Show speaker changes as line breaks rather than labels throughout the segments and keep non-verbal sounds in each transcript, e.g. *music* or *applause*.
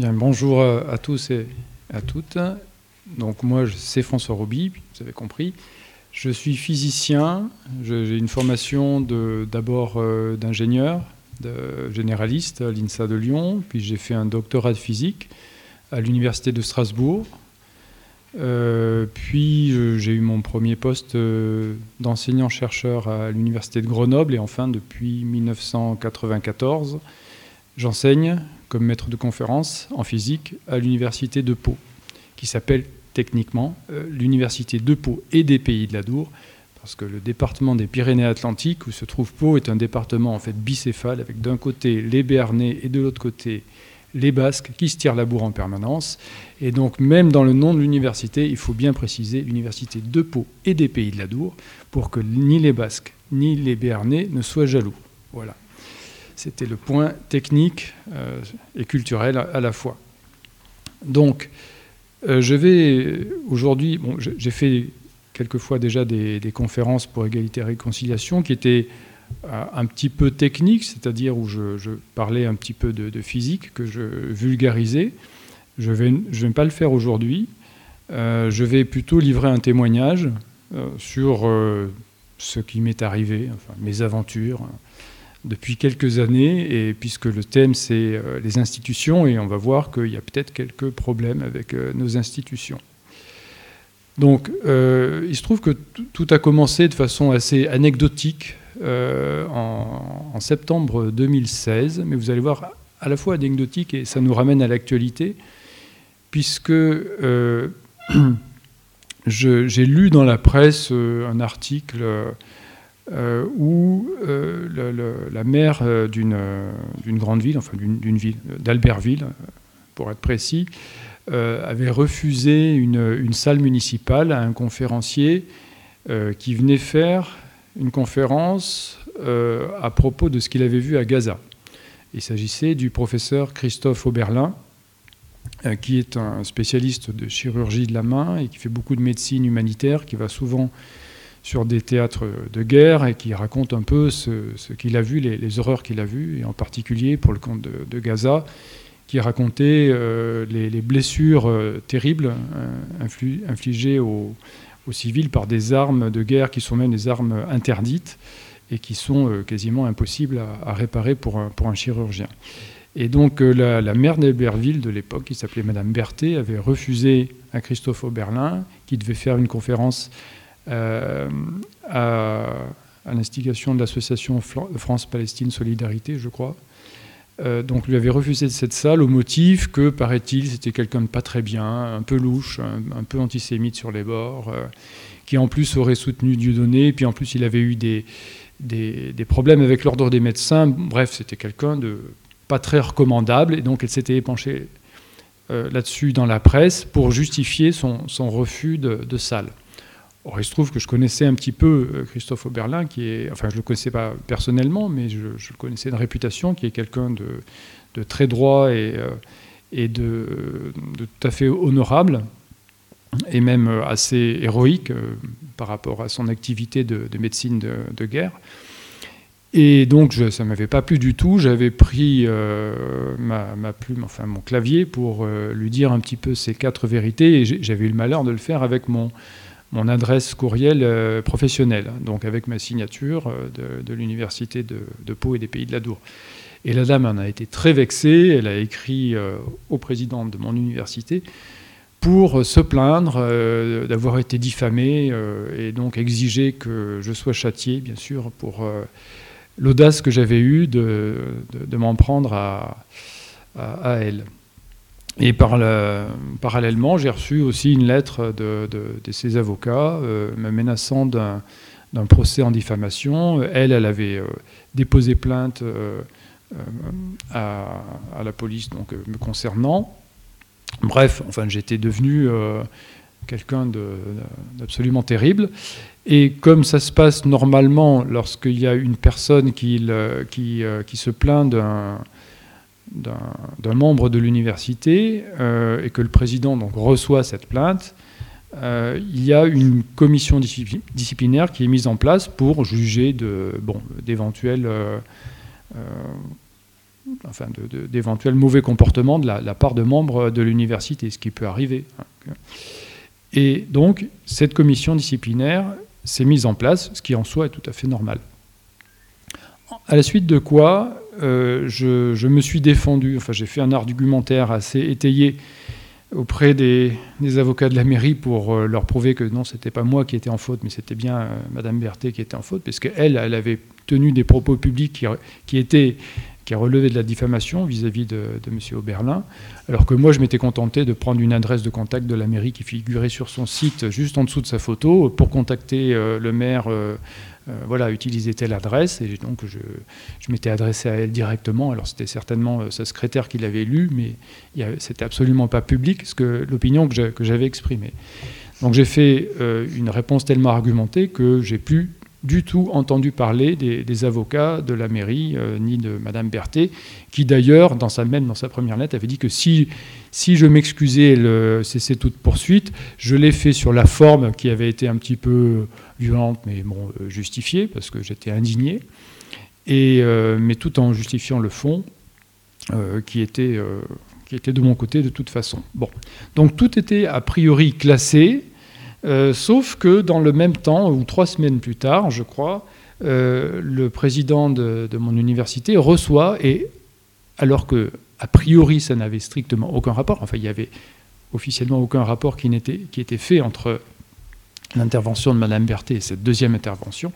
Bonjour à tous et à toutes. Donc moi, c'est François Roby, vous avez compris. Je suis physicien, j'ai une formation d'abord euh, d'ingénieur, généraliste à l'INSA de Lyon, puis j'ai fait un doctorat de physique à l'Université de Strasbourg. Euh, puis j'ai eu mon premier poste euh, d'enseignant-chercheur à l'Université de Grenoble et enfin depuis 1994, j'enseigne comme maître de conférence en physique à l'université de Pau, qui s'appelle techniquement euh, l'université de Pau et des Pays de la Dour, parce que le département des Pyrénées-Atlantiques, où se trouve Pau, est un département en fait bicéphale, avec d'un côté les Béarnais et de l'autre côté les Basques, qui se tirent la bourre en permanence. Et donc même dans le nom de l'université, il faut bien préciser l'université de Pau et des Pays de la Dour, pour que ni les Basques ni les Béarnais ne soient jaloux. Voilà. C'était le point technique euh, et culturel à, la fois. Donc, euh, je vais aujourd'hui, j'ai fait quelquefois déjà des, conférences pour égalité et réconciliation qui étaient euh, un petit peu techniques, c'est-à-dire où je, parlais un petit peu de, physique, que je vulgarisais. Je ne vais, pas le faire aujourd'hui. je vais plutôt livrer un témoignage sur ce qui m'est arrivé, mes aventures, depuis quelques années, et puisque le thème c'est euh, les institutions, et on va voir qu'il y a peut-être quelques problèmes avec euh, nos institutions. Donc, euh, il se trouve que tout a commencé de façon assez anecdotique en, septembre 2016, mais vous allez voir, à la fois anecdotique et ça nous ramène à l'actualité, puisque *clears throat* j'ai lu dans la presse un article euh, où euh, la maire euh, d'une grande ville, enfin d'une ville, d'Albertville, pour être précis, avait refusé une, salle municipale à un conférencier qui venait faire une conférence à propos de ce qu'il avait vu à Gaza. Il s'agissait du professeur Christophe Oberlin, qui est un spécialiste de chirurgie de la main et qui fait beaucoup de médecine humanitaire, qui va souvent sur des théâtres de guerre et qui raconte un peu ce, qu'il a vu, les, horreurs qu'il a vues, et en particulier pour le camp de, Gaza, qui racontait euh, les, blessures euh, terribles euh, infligées aux, civils par des armes de guerre qui sont même des armes interdites et qui sont quasiment impossibles à, réparer pour un, chirurgien. Et donc la, la maire d'Héberville de l'époque, qui s'appelait Madame Berthet, avait refusé à Christophe Oberlin, qui devait faire une conférence euh, à, l'instigation de l'association France-Palestine Solidarité, je crois. Euh, donc lui avait refusé cette salle au motif que, paraît-il, c'était quelqu'un de pas très bien, un peu louche, un, peu antisémite sur les bords, euh, qui en plus aurait soutenu Dieudonné, et puis en plus il avait eu des, des, problèmes avec l'ordre des médecins. Bref, c'était quelqu'un de pas très recommandable, et donc elle s'était épanchée là-dessus dans la presse pour justifier son, son refus de, de salle. Il se trouve que je connaissais un petit peu euh, Christophe Oberlin, qui est, enfin, je ne le connaissais pas personnellement, mais je, le connaissais de réputation, qui est quelqu'un de, très droit et, euh, de, tout à fait honorable, et même euh, assez héroïque par rapport à son activité de, médecine de, guerre. Et donc, ça ne m'avait pas plu du tout. J'avais pris ma, plume, enfin mon clavier, pour lui dire un petit peu ces quatre vérités, et j'avais eu le malheur de le faire avec mon mon adresse courriel euh, professionnelle, donc avec ma signature euh, de, l'université de, Pau et des Pays de la Dour. Et la dame en a été très vexée, elle a écrit euh, au président de mon université pour se plaindre d'avoir été diffamée et donc exiger que je sois châtié, bien sûr, pour l'audace que j'avais eue de, m'en prendre à elle. Et par parallèlement, j'ai reçu aussi une lettre de, ses avocats euh, me menaçant d'un procès en diffamation. Elle, elle avait euh, déposé plainte euh, à, la police donc, me concernant. Bref, enfin, j'étais devenu quelqu'un d'absolument terrible. Et comme ça se passe normalement lorsqu'il y a une personne qui, qui se plaint d'un d'un membre de l'université euh, et que le président donc, reçoit cette plainte, euh, il y a une commission disciplinaire qui est mise en place pour juger d'éventuels de, bon, enfin d'éventuels mauvais comportements de la, part de membres de l'université, ce qui peut arriver. Hein. Et donc, cette commission disciplinaire s'est mise en place, ce qui en soi est tout à fait normal. À la suite de quoi, euh, je, me suis défendu, enfin j'ai fait un argumentaire assez étayé auprès des, avocats de la mairie pour euh, leur prouver que non, c'était pas moi qui étais en faute, mais c'était bien Mme euh, Madame Berthet qui était en faute, parce elle avait tenu des propos publics qui étaient qui a relevé de la diffamation vis-à-vis de, de, M. Oberlin, alors que moi je m'étais contenté de prendre une adresse de contact de la mairie qui figurait sur son site juste en dessous de sa photo pour contacter euh, le maire, euh, euh, voilà, utiliser telle adresse, et donc je, m'étais adressé à elle directement, alors c'était certainement sa secrétaire qui l'avait lu, mais c'était absolument pas public, l'opinion que j'avais exprimée. Donc j'ai fait une réponse tellement argumentée que j'ai pu du tout entendu parler des, avocats de la mairie, euh, ni de Madame Berthet, qui d'ailleurs, dans sa première lettre, avait dit que si, je m'excusais le toute poursuite, je l'ai fait sur la forme qui avait été un petit peu violente, mais bon, euh, justifiée, parce que j'étais indigné, et, euh, mais tout en justifiant le fond, qui, était, qui était de mon côté de toute façon. Bon. Donc tout était a priori classé, euh, sauf que dans le même temps, ou trois semaines plus tard, je crois, euh, le président de, mon université reçoit, et alors que a priori ça n'avait strictement aucun rapport, enfin il y avait officiellement aucun rapport qui, était, fait entre l'intervention de Madame Berthet et cette deuxième intervention,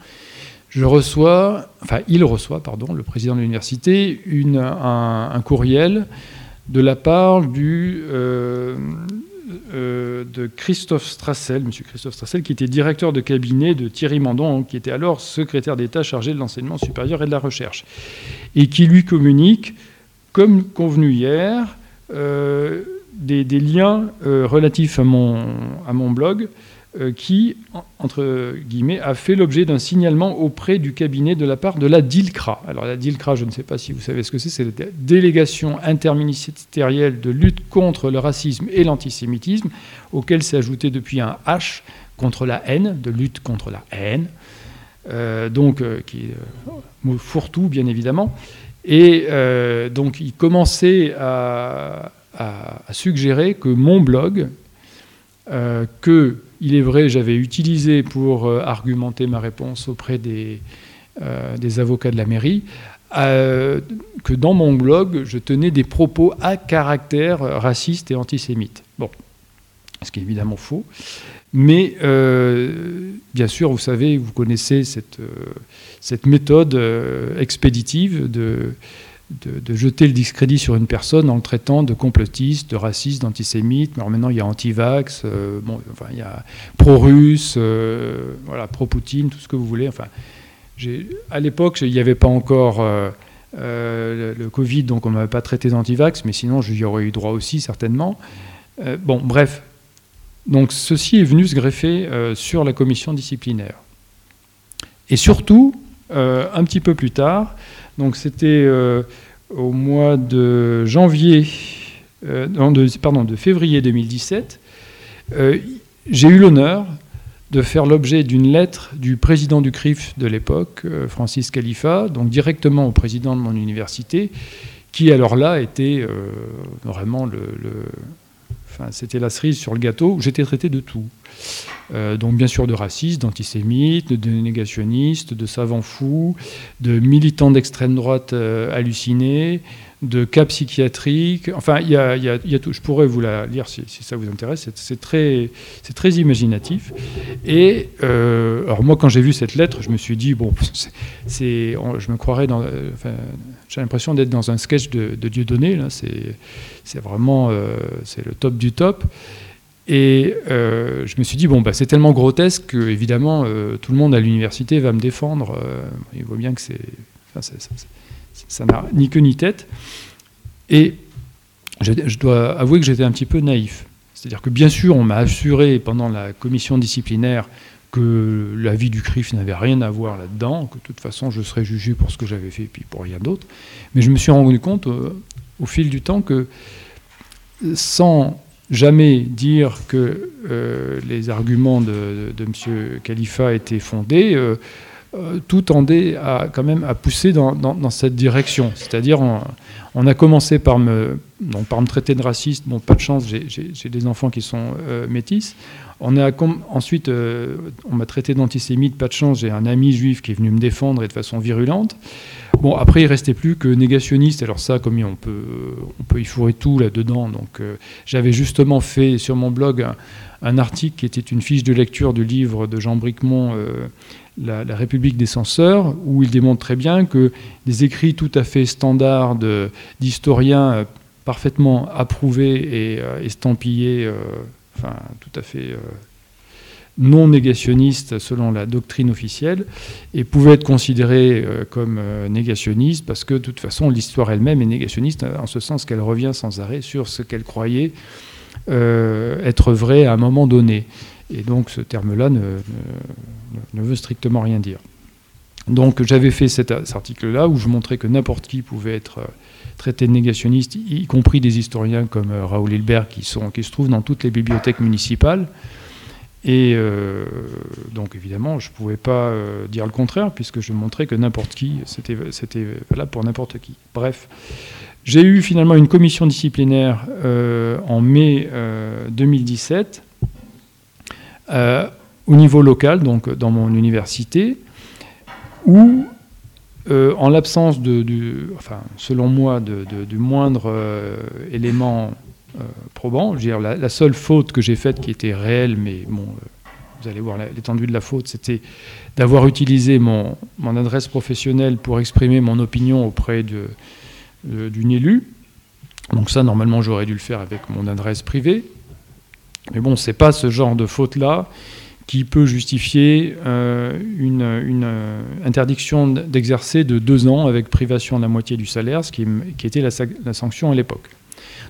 je reçois, enfin il reçoit, pardon, le président de l'université, un, courriel de la part du, euh, euh, de Christophe Strassel, monsieur Christophe Strassel, qui était directeur de cabinet de Thierry Mandon, qui était alors secrétaire d'État chargé de l'enseignement supérieur et de la recherche, et qui lui communique, comme convenu hier, euh, des, liens euh, relatifs à mon, blog qui, entre guillemets, a fait l'objet d'un signalement auprès du cabinet de la part de la DILCRA. Alors la DILCRA, je ne sais pas si vous savez ce que c'est, c'est la délégation interministérielle de lutte contre le racisme et l'antisémitisme, auquel s'est ajouté depuis un H contre la haine, de lutte contre la haine, euh, donc euh, qui est fourre-tout bien évidemment. Et donc il commençait à, suggérer que mon blog, que il est vrai, j'avais utilisé pour euh, argumenter ma réponse auprès des, euh, avocats de la mairie, euh, que dans mon blog, je tenais des propos à caractère raciste et antisémite. Bon, ce qui est évidemment faux. Mais bien sûr, vous savez, vous connaissez cette méthode expéditive de de, jeter le discrédit sur une personne en le traitant de complotiste, de raciste, d'antisémite. Alors maintenant, il y a anti-vax, euh, bon, enfin, il y a pro-russe, euh, voilà, pro-Poutine, tout ce que vous voulez. Enfin, à l'époque, il n'y avait pas encore euh, le, Covid, donc on ne m'avait pas traité d'anti-vax, mais sinon, j'y aurais eu droit aussi, certainement. bon, bref. Donc ceci est venu se greffer sur la commission disciplinaire. Et surtout, un petit peu plus tard, donc c'était euh, au mois de janvier, euh, de février 2017. Euh, j'ai eu l'honneur de faire l'objet d'une lettre du président du CRIF de l'époque, Francis Khalifa, donc directement au président de mon université, qui alors là était vraiment le, C'était la cerise sur le gâteau. J'étais traité de tout. Euh, donc bien sûr de racistes, d'antisémites, de négationnistes, de savants fous, de militants d'extrême droite euh, hallucinés, de cas psychiatriques. Enfin, il y, a, tout. Je pourrais vous la lire si, ça vous intéresse. C'est très, très imaginatif. Et euh, alors moi, quand j'ai vu cette lettre, je me suis dit bon, *laughs* c'est, je me croirais dans. j'ai l'impression d'être dans un sketch de, de Dieudonné. Là, c'est, vraiment, c'est le top du top. Et euh, je me suis dit, bon, bah, c'est tellement grotesque que, évidemment, euh, tout le monde à l'université va me défendre. Euh, il voit bien que c'est, ça n'a ni queue ni tête. Et je, dois avouer que j'étais un petit peu naïf. C'est-à-dire que, bien sûr, on m'a assuré pendant la commission disciplinaire que l'avis du CRIF n'avait rien à voir là-dedans, que de toute façon, je serais jugé pour ce que j'avais fait et puis pour rien d'autre. Mais je me suis rendu compte au fil du temps que sans jamais dire que euh, les arguments de, M. Khalifa étaient fondés. Euh, tout tendait à, quand même à pousser dans, cette direction. C'est-à-dire, on, a commencé par me, par me traiter de raciste. Bon, pas de chance, j'ai des enfants qui sont métis. On a ensuite, on m'a traité d'antisémite, pas de chance, j'ai un ami juif qui est venu me défendre et de façon virulente. Bon, après, il restait plus que négationniste. Alors ça, comme on peut, on peut y fourrer tout là-dedans. Donc, euh, j'avais justement fait sur mon blog un, article qui était une fiche de lecture du livre de Jean Bricmont, euh, la, République des censeurs, où il démontre très bien que des écrits tout à fait standards d'historiens euh, parfaitement approuvés et estampillés, enfin, tout à fait non négationniste selon la doctrine officielle et pouvait être considéré euh, comme euh, négationniste parce que de toute façon l'histoire elle-même est négationniste en ce sens qu'elle revient sans arrêt sur ce qu'elle croyait euh, être vrai à un moment donné. Et donc ce terme-là ne, veut strictement rien dire. Donc j'avais fait cet, article-là où je montrais que n'importe qui pouvait être traité de négationniste, y compris des historiens comme Raoul Hilbert qui, sont, qui se trouvent dans toutes les bibliothèques municipales. Et euh, donc évidemment, je ne pouvais pas euh, dire le contraire, puisque je montrais que n'importe qui, c'était valable pour n'importe qui. Bref, j'ai eu finalement une commission disciplinaire euh, en mai 2017, au niveau local, donc dans mon université, où, en l'absence de, enfin, selon moi, du moindre élément euh, probant. Je veux dire, la, seule faute que j'ai faite qui était réelle, mais bon, euh, vous allez voir l'étendue de la faute, c'était d'avoir utilisé mon, mon, adresse professionnelle pour exprimer mon opinion auprès d'une élue. Donc ça, normalement, j'aurais dû le faire avec mon adresse privée. Mais bon, c'est pas ce genre de faute-là qui peut justifier euh, une, une interdiction d'exercer de deux ans avec privation de la moitié du salaire, ce qui, était la, sanction à l'époque.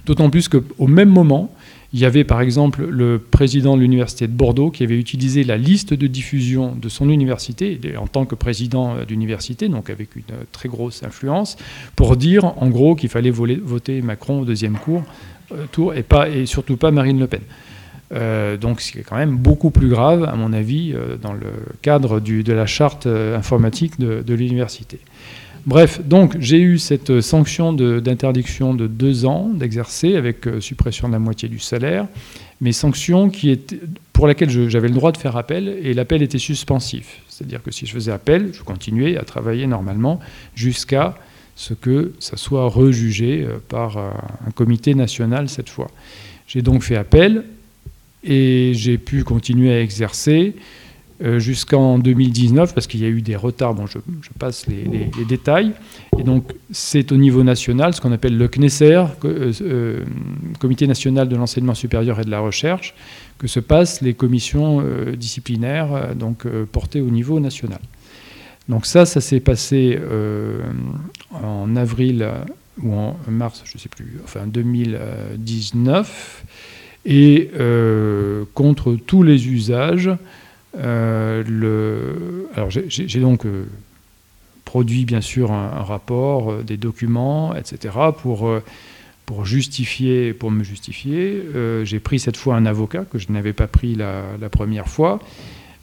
D'autant plus qu'au même moment, il y avait par exemple le président de l'université de Bordeaux qui avait utilisé la liste de diffusion de son université en tant que président d'université, donc avec une très grosse influence, pour dire en gros qu'il fallait voter Macron au deuxième euh, tour et, pas, et surtout pas Marine Le Pen. Euh, donc c'est quand même beaucoup plus grave, à mon avis, euh, dans le cadre de la charte informatique de l'université. Bref, donc j'ai eu cette sanction d'interdiction de, deux ans d'exercer avec euh, suppression de la moitié du salaire, mais sanction qui était, pour laquelle j'avais le droit de faire appel et l'appel était suspensif. C'est-à-dire que si je faisais appel, je continuais à travailler normalement jusqu'à ce que ça soit rejugé euh, par euh, un comité national cette fois. J'ai donc fait appel et j'ai pu continuer à exercer. Euh, jusqu'en 2019, parce qu'il y a eu des retards, bon, je, passe les, détails, et donc c'est au niveau national, ce qu'on appelle le CNESER, euh, euh, Comité national de l'enseignement supérieur et de la recherche, que se passent les commissions disciplinaires donc, portées au niveau national. Donc ça, ça s'est passé en avril ou en mars, je ne sais plus, enfin 2019, et contre tous les usages, euh, le, alors j'ai donc euh, produit bien sûr un, rapport, euh, des documents, etc. pour, pour justifier, pour me justifier. j'ai pris cette fois un avocat que je n'avais pas pris la, la première fois.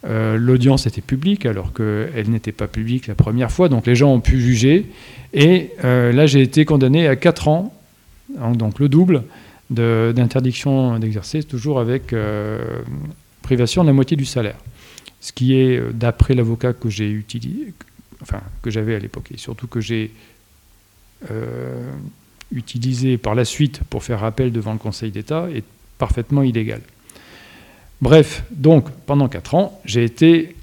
L'audience était publique alors qu'elle n'était pas publique la première fois, donc les gens ont pu juger. Et là, j'ai été condamné à 4 ans, donc le double d'interdiction d'exercer, toujours avec privation de la moitié du salaire ce qui est, euh, d'après l'avocat que j'ai utilisé, que j'avais à l'époque, et surtout que j'ai euh, utilisé par la suite pour faire appel devant le Conseil d'État, est parfaitement illégal. Bref, donc pendant quatre ans, j'ai été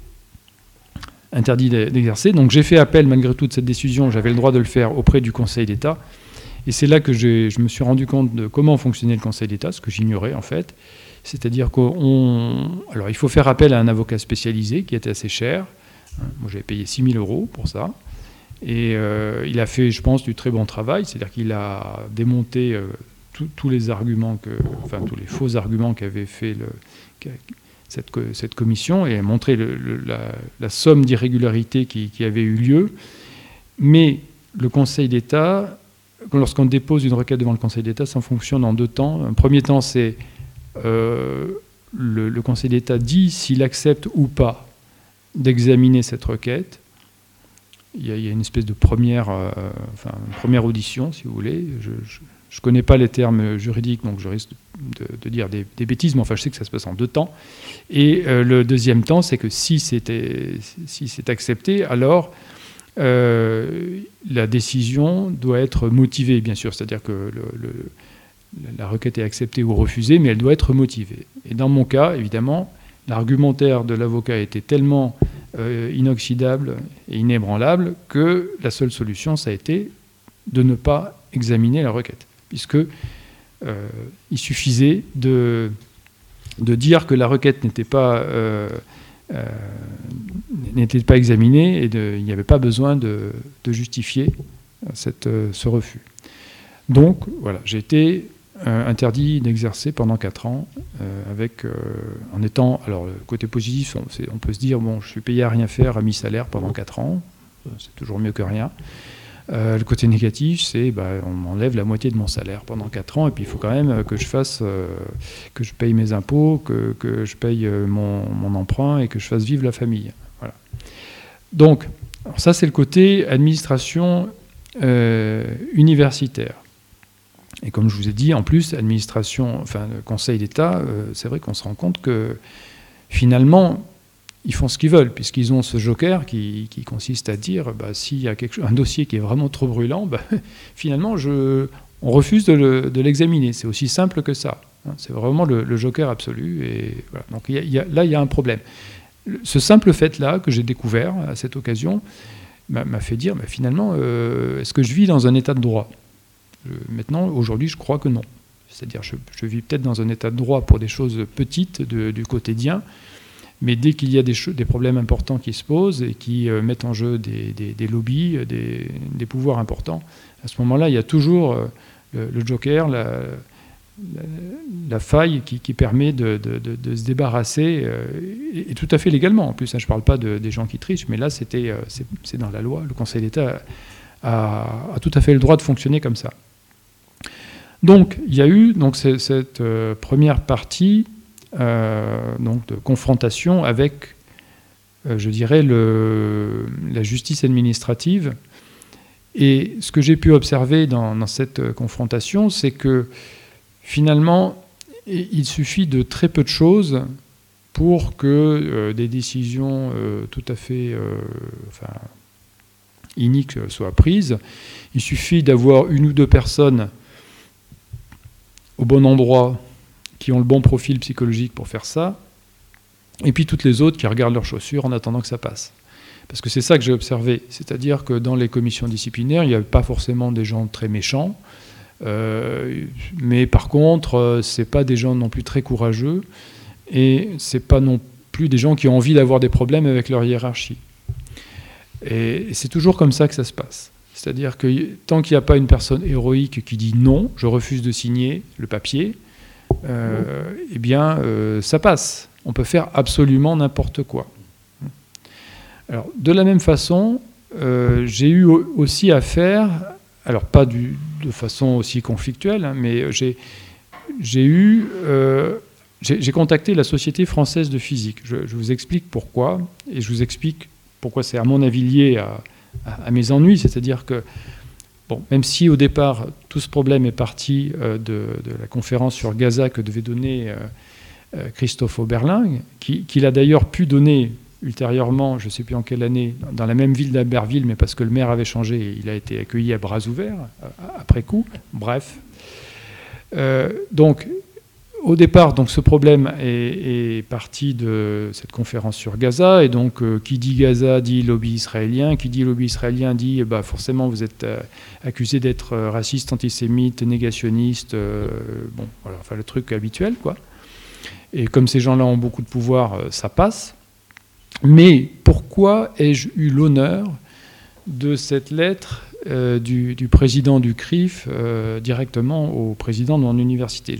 interdit d'exercer. Donc j'ai fait appel malgré toute cette décision, j'avais le droit de le faire auprès du Conseil d'État. Et c'est là que je me suis rendu compte de comment fonctionnait le Conseil d'État, ce que j'ignorais en fait. C'est-à-dire qu'on. Alors, il faut faire appel à un avocat spécialisé qui était assez cher. Moi, j'avais payé 6 000 euros pour ça. Et euh, il a fait, je pense, du très bon travail. C'est-à-dire qu'il a démonté euh, tous les arguments, enfin, tous les faux arguments qu'avait fait cette, commission et a montré la, somme d'irrégularités qui, qui avait eu lieu. Mais le Conseil d'État, lorsqu'on dépose une requête devant le Conseil d'État, ça fonctionne en deux temps. Un premier temps, c'est euh, le, Conseil d'État dit s'il accepte ou pas d'examiner cette requête. il y, a une espèce de première, enfin, première audition, si vous voulez. Je ne connais pas les termes juridiques, donc je risque de, dire des, bêtises, mais enfin, je sais que ça se passe en deux temps. Et le deuxième temps, c'est que si c'est si accepté, alors la décision doit être motivée, bien sûr. C'est-à-dire que la requête est acceptée ou refusée, mais elle doit être motivée. Et dans mon cas, évidemment, l'argumentaire de l'avocat était tellement euh, inoxydable et inébranlable que la seule solution, ça a été de ne pas examiner la requête, puisque euh, il suffisait de, dire que la requête n'était pas, euh, n'était pas examinée et il n'y avait pas besoin de, justifier cette, ce refus. Donc voilà, j'ai été euh, interdit d'exercer pendant 4 ans, euh, euh, en étant, alors le côté positif, on, peut se dire, bon, je suis payé à rien faire à mi-salaire pendant 4 ans, c'est toujours mieux que rien. Le côté négatif, c'est bah, on m'enlève la moitié de mon salaire pendant 4 ans, et puis il faut quand même que je fasse, que je paye mes impôts, que, je paye mon, emprunt et que je fasse vivre la famille. Donc, ça c'est le côté administration universitaire. Et comme je vous ai dit, en plus, administration, enfin, Conseil d'État, euh, c'est vrai qu'on se rend compte que finalement, ils font ce qu'ils veulent, puisqu'ils ont ce joker qui, consiste à dire bah, s'il y a un dossier qui est vraiment trop brûlant, bah, *laughs* finalement, on refuse de l'examiner. c'est aussi simple que ça. Hein. c'est vraiment le, joker absolu. Donc là, il y a un problème. Ce simple fait-là, que j'ai découvert à cette occasion, m'a fait dire finalement, euh, est-ce que je vis dans un état de droit? Maintenant, aujourd'hui, je crois que non. C'est-à-dire, je, vis peut-être dans un état de droit pour des choses petites du quotidien, mais dès qu'il y a des, problèmes importants qui se posent et qui euh, mettent en jeu des, lobbies, des, pouvoirs importants, à ce moment-là, il y a toujours euh, le, joker, la, faille qui, permet de, se débarrasser, euh, et, tout à fait légalement. En plus, hein, je ne parle pas des gens qui trichent, mais là, c'était, c'est dans la loi. Le Conseil d'État a, a tout à fait le droit de fonctionner comme ça. Donc, il y a eu donc, cette euh, première partie euh, donc, de confrontation avec, euh, je dirais, la justice administrative. Et ce que j'ai pu observer dans, cette confrontation, c'est que finalement, il suffit de très peu de choses pour que des décisions tout à fait iniques soient prises. Il suffit d'avoir une ou deux personnes au bon endroit, qui ont le bon profil psychologique pour faire ça, et puis toutes les autres qui regardent leurs chaussures en attendant que ça passe. Parce que c'est ça que j'ai observé, c'est-à-dire que dans les commissions disciplinaires, il n'y avait pas forcément des gens très méchants, euh, mais par contre, euh, c'est pas des gens non plus très courageux, et c'est pas non plus des gens qui ont envie d'avoir des problèmes avec leur hiérarchie. Et c'est toujours comme ça que ça se passe. C'est-à-dire que tant qu'il n'y a pas une personne héroïque qui dit non, je refuse de signer le papier, euh, eh bien, euh, ça passe. On peut faire absolument n'importe quoi. Alors, de la même façon, euh, j'ai eu aussi affaire, alors pas de façon aussi conflictuelle, hein, mais j'ai eu, j'ai contacté la Société française de physique. Je, je, vous explique pourquoi, et je vous explique pourquoi c'est à mon avis lié à, à, mes ennuis. C'est-à-dire que, bon, même si au départ tout ce problème est parti euh, de, la conférence sur Gaza que devait donner euh, euh, Christophe Oberling, qu'il a d'ailleurs pu donner ultérieurement, je ne sais plus en quelle année, dans la même ville d'Albertville, mais parce que le maire avait changé, il a été accueilli à bras ouverts après coup. Bref. donc, au départ, donc, ce problème est, parti de cette conférence sur Gaza, et donc euh, qui dit Gaza dit lobby israélien, qui dit lobby israélien dit bah, forcément vous êtes euh, accusé d'être euh, raciste, antisémite, négationniste, bon, voilà, enfin le truc habituel, quoi. Et comme ces gens-là ont beaucoup de pouvoir, ça passe. Mais pourquoi ai-je eu l'honneur de cette lettre euh, du, président du CRIF euh, directement au président de mon université.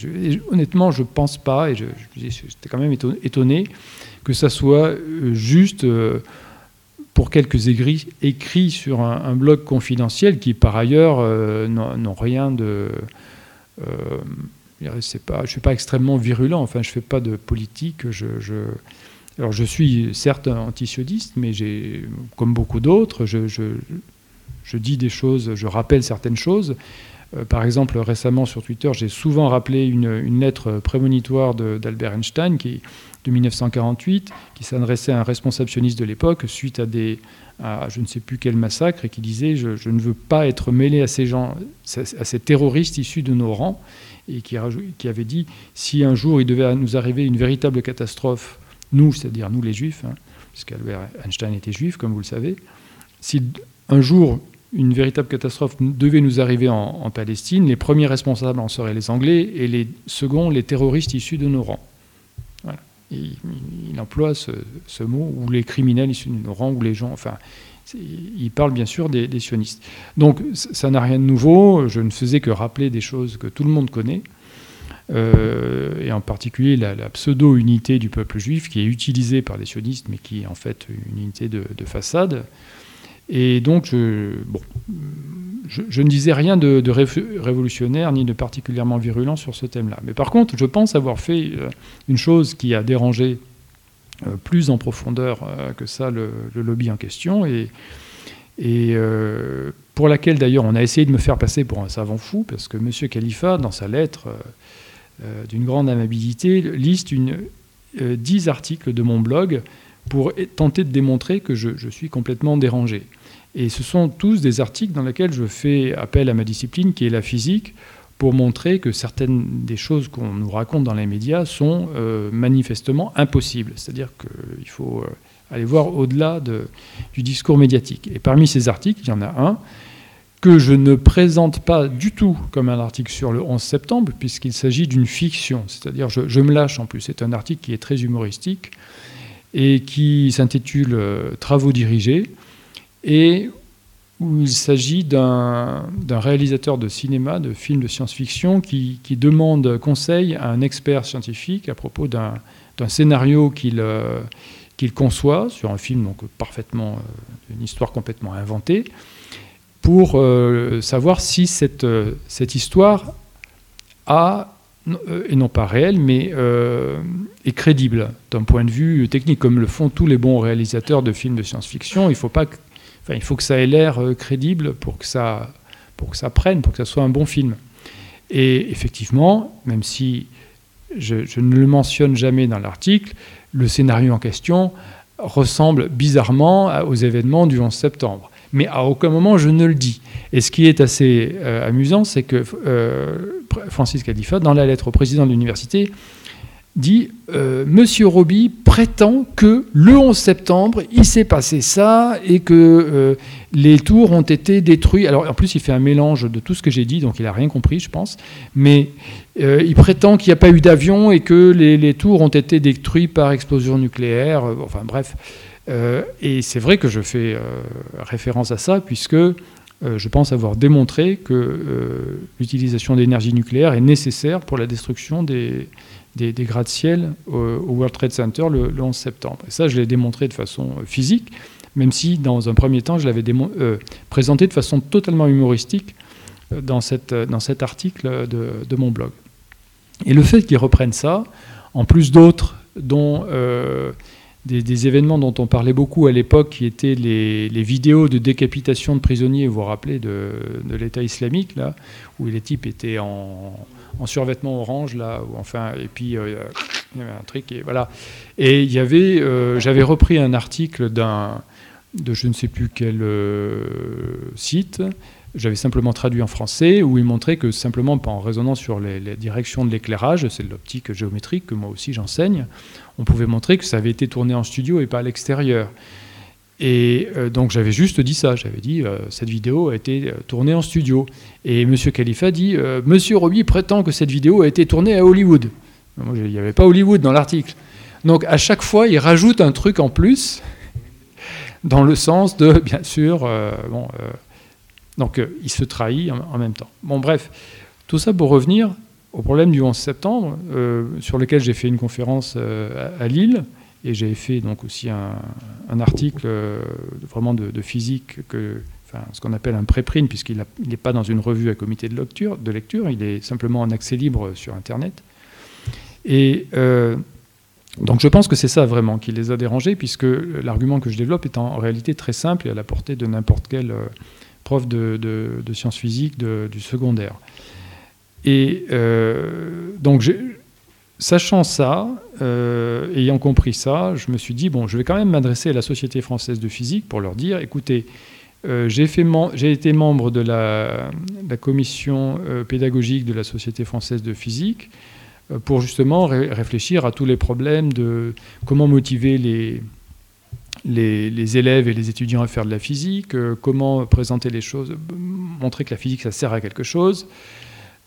honnêtement, je ne pense pas, et j'étais quand même étonné, que ça soit euh, juste pour quelques écrits, écrits sur un, blog confidentiel qui, par ailleurs, n'ont rien de... pas, je ne suis pas extrêmement virulent, enfin, je ne fais pas de politique, je, Alors je suis certes antisioniste, mais comme beaucoup d'autres, je, dis des choses, je rappelle certaines choses. Euh, par exemple, récemment sur Twitter, j'ai souvent rappelé une, lettre prémonitoire d'Albert Einstein de 1948 qui s'adressait à un responsable de l'époque suite à, des, je ne sais plus quel massacre et qui disait je, ne veux pas être mêlé à ces gens, à ces terroristes issus de nos rangs et qui, qui avait dit si un jour il devait nous arriver une véritable catastrophe, nous, c'est-à-dire nous les juifs, hein, puisqu'Albert Einstein était juif, comme vous le savez, si un jour une véritable catastrophe devait nous arriver en, Palestine, les premiers responsables en seraient les Anglais et les seconds les terroristes issus de nos rangs. Il, emploie ce, mot, ou les criminels issus de nos rangs, ou les gens, enfin, il parle bien sûr des, sionistes. Donc ça n'a rien de nouveau, je ne faisais que rappeler des choses que tout le monde connaît, euh, et en particulier la, pseudo-unité du peuple juif qui est utilisée par les sionistes, mais qui est en fait une unité de façade. Et donc, je, bon, je, ne disais rien de, révolutionnaire ni de particulièrement virulent sur ce thème-là. Mais par contre, je pense avoir fait euh, une chose qui a dérangé euh, plus en profondeur euh, que ça le, lobby en question, et, pour laquelle d'ailleurs on a essayé de me faire passer pour un savant fou, parce que M. Khalifa, dans sa lettre d'une grande amabilité, liste une, dix articles de mon blog pour tenter de démontrer que je suis complètement dérangé. Et ce sont tous des articles dans lesquels je fais appel à ma discipline, qui est la physique, pour montrer que certaines des choses qu'on nous raconte dans les médias sont euh, manifestement impossibles. C'est-à-dire qu'il faut euh, aller voir au-delà du discours médiatique. Et parmi ces articles, il y en a un que je ne présente pas du tout comme un article sur le 11 septembre, puisqu'il s'agit d'une fiction. C'est-à-dire, je, je, me lâche en plus. C'est un article qui est très humoristique et qui s'intitule euh, Travaux dirigés et où il s'agit d'un réalisateur de cinéma, de films de science-fiction, qui, demande conseil à un expert scientifique à propos d'un scénario euh, qu'il conçoit sur un film donc parfaitement, euh, une histoire complètement inventée, pour euh, savoir si cette, histoire a et non pas réelle, mais est crédible d'un point de vue technique, comme le font tous les bons réalisateurs de films de science-fiction. Il ne faut pas il faut que ça ait l'air euh, crédible pour que, ça, pour que ça prenne, pour que ça soit un bon film. Et effectivement, même si je, ne le mentionne jamais dans l'article, le scénario en question ressemble bizarrement aux événements du 11 septembre. Mais à aucun moment je ne le dis. Et ce qui est assez euh, amusant, c'est que euh, Francis Khalifa, dans la lettre au président de l'université, dit euh, Monsieur Roby prétend que le 11 septembre, il s'est passé ça et que euh, les tours ont été détruits. Alors en plus, il fait un mélange de tout ce que j'ai dit, donc il n'a rien compris, je pense. Mais euh, il prétend qu'il n'y a pas eu d'avion et que les, tours ont été détruits par explosion nucléaire. enfin bref. et c'est vrai que je fais référence à ça, puisque je pense avoir démontré que l'utilisation d'énergie nucléaire est nécessaire pour la destruction des des, gratte-ciel au, World Trade Center le, 11 septembre. Et ça, je l'ai démontré de façon euh, physique, même si dans un premier temps, je l'avais euh, présenté de façon totalement humoristique euh, dans, cette, dans cet article de, mon blog. Et le fait qu'ils reprennent ça, en plus d'autres, dont des, événements dont on parlait beaucoup à l'époque, qui étaient les, vidéos de décapitation de prisonniers, vous vous rappelez, de, de l'État islamique, là, où les types étaient en, en survêtement orange là, enfin, et puis euh, il y avait un truc et voilà. Et il y avait, euh, j'avais repris un article d'un, de je ne sais plus quel euh, site. J'avais simplement traduit en français où il montrait que simplement en raisonnant sur les, les directions de l'éclairage, c'est l'optique géométrique que moi aussi j'enseigne, on pouvait montrer que ça avait été tourné en studio et pas à l'extérieur. Et euh, donc j'avais juste dit ça, j'avais dit euh, cette vidéo a été euh, tournée en studio. Et M. Khalifa dit M. Roby prétend que cette vidéo a été tournée à Hollywood. il n'y avait pas Hollywood dans l'article. Donc à chaque fois, il rajoute un truc en plus, dans le sens de, *laughs* bien sûr, donc il se trahit en, même temps. Bon, bref, tout ça pour revenir au problème du 11 septembre, sur lequel j'ai fait une conférence à Lille. Et j'ai fait donc aussi un, article euh, vraiment de, physique, que, enfin, ce qu'on appelle un préprint, puisqu'il n'est pas dans une revue à comité de lecture, de lecture, il est simplement en accès libre sur Internet. Et euh, Donc je pense que c'est ça vraiment qui les a dérangés, puisque l'argument que je développe est en réalité très simple et à la portée de n'importe quel euh, prof de, sciences physiques du secondaire. Et euh, donc, sachant ça, euh, ayant compris ça, je me suis dit, bon, je vais quand même m'adresser à la Société française de physique pour leur dire, écoutez, j'ai été membre de la, commission pédagogique de la Société française de physique. Euh, pour justement réfléchir à tous les problèmes de comment motiver les, élèves et les étudiants à faire de la physique, euh, comment présenter les choses, montrer que la physique, ça sert à quelque chose.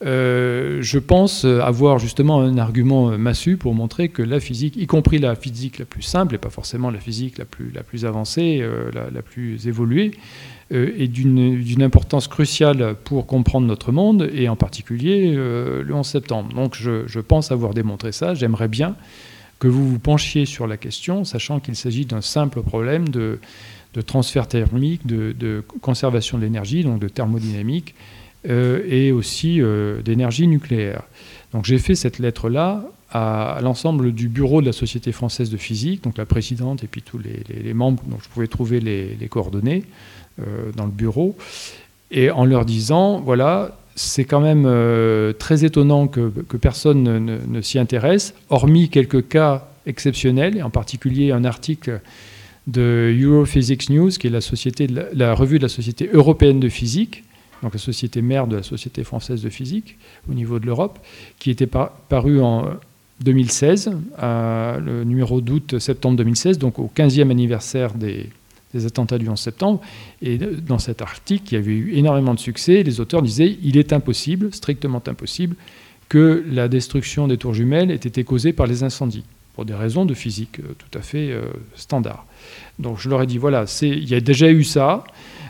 Euh, je pense avoir justement un argument massu pour montrer que la physique, y compris la physique la plus simple, et pas forcément la physique la plus, avancée, la, la, plus évoluée, euh, est d'une importance cruciale pour comprendre notre monde, et en particulier euh, le 11 septembre. Donc je, pense avoir démontré ça. J'aimerais bien que vous vous penchiez sur la question, sachant qu'il s'agit d'un simple problème de, transfert thermique, de, conservation de l'énergie, donc de thermodynamique, euh, et aussi d'énergie nucléaire. Donc j'ai fait cette lettre-là à, l'ensemble du bureau de la Société française de physique, donc la présidente et puis tous les, membres dont je pouvais trouver les coordonnées. Euh, dans le bureau, et en leur disant, voilà, c'est quand même euh, très étonnant que, personne ne, s'y intéresse, hormis quelques cas exceptionnels, et en particulier un article de Europhysics News, qui est la, revue de la Société européenne de physique, donc la société mère de la Société française de physique au niveau de l'Europe, qui était paru en 2016, le numéro d'août-septembre 2016, donc au 15e anniversaire des, des attentats du 11 septembre. Et dans cet article, qui avait eu énormément de succès, les auteurs disaient il est impossible, strictement impossible, que la destruction des tours jumelles ait été causée par les incendies, pour des raisons de physique euh, tout à fait euh, standard. Donc je leur ai dit voilà, il y a déjà eu ça.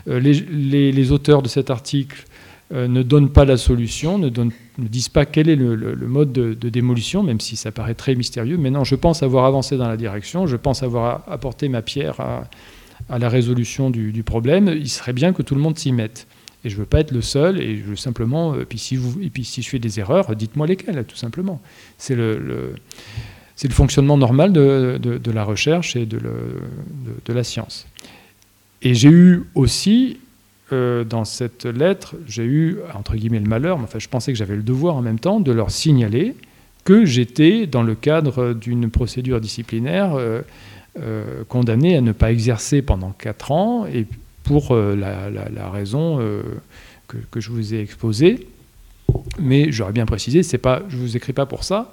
Euh, les, auteurs de cet article ne donnent pas la solution, ne, disent pas quel est le, mode de, démolition, même si ça paraît très mystérieux. Mais non, je pense avoir avancé dans la direction, je pense avoir apporté ma pierre à, la résolution du, problème, il serait bien que tout le monde s'y mette. Et je ne veux pas être le seul, et je veux simplement, et puis si, vous, je fais des erreurs, dites-moi lesquelles, tout simplement. C'est le, fonctionnement normal de, la recherche et de, la science. Et j'ai eu aussi, euh, dans cette lettre, j'ai eu, entre guillemets, le malheur, mais enfin je pensais que j'avais le devoir en même temps de leur signaler que j'étais, dans le cadre d'une procédure disciplinaire, euh, euh, condamné à ne pas exercer pendant 4 ans, et pour euh, la, raison euh, que, je vous ai exposée. Mais j'aurais bien précisé, pas, je ne vous écris pas pour ça.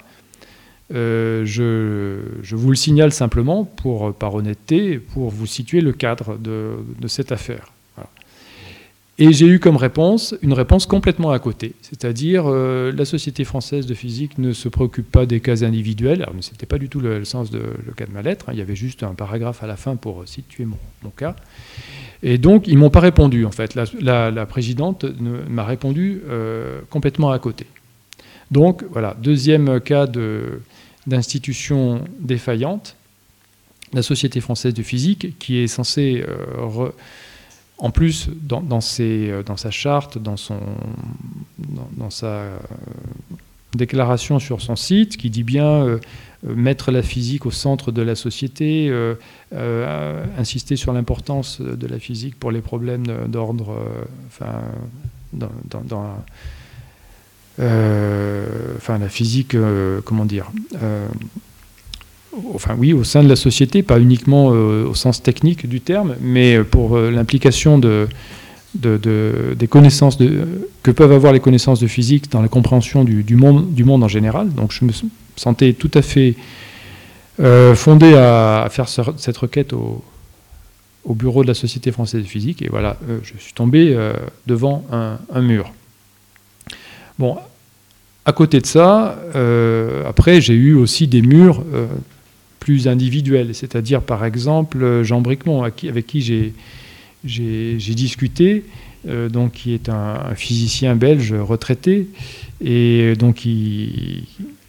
Je, je, vous le signale simplement pour, par honnêteté, pour vous situer le cadre de, de cette affaire. Et j'ai eu comme réponse une réponse complètement à côté, c'est-à-dire euh, la Société française de physique ne se préoccupe pas des cas individuels, alors ce n'était pas du tout le, sens de le cas de ma lettre, hein. il y avait juste un paragraphe à la fin pour situer mon, cas. Et donc ils m'ont pas répondu en fait, la, présidente m'a répondu euh, complètement à côté. Donc voilà, deuxième cas d'institution défaillante, la Société française de physique qui est censée... Euh, en plus, dans, euh, dans, sa charte, dans, sa euh, déclaration sur son site, qui dit bien mettre la physique au centre de la société, insister sur l'importance de la physique pour les problèmes d'ordre, enfin, la physique, comment dire enfin oui, au sein de la société, pas uniquement euh, au sens technique du terme, mais pour euh, l'implication de, des connaissances que peuvent avoir les connaissances de physique dans la compréhension du, monde, du monde en général. Donc je me sentais tout à fait euh, fondé à, faire cette requête au, bureau de la Société française de physique, et voilà, je suis tombé devant un, mur. Bon, à côté de ça, après, j'ai eu aussi des murs plus individuels, c'est-à-dire par exemple Jean Bricmont, avec qui j'ai discuté, euh, donc, qui est un, physicien belge retraité, et donc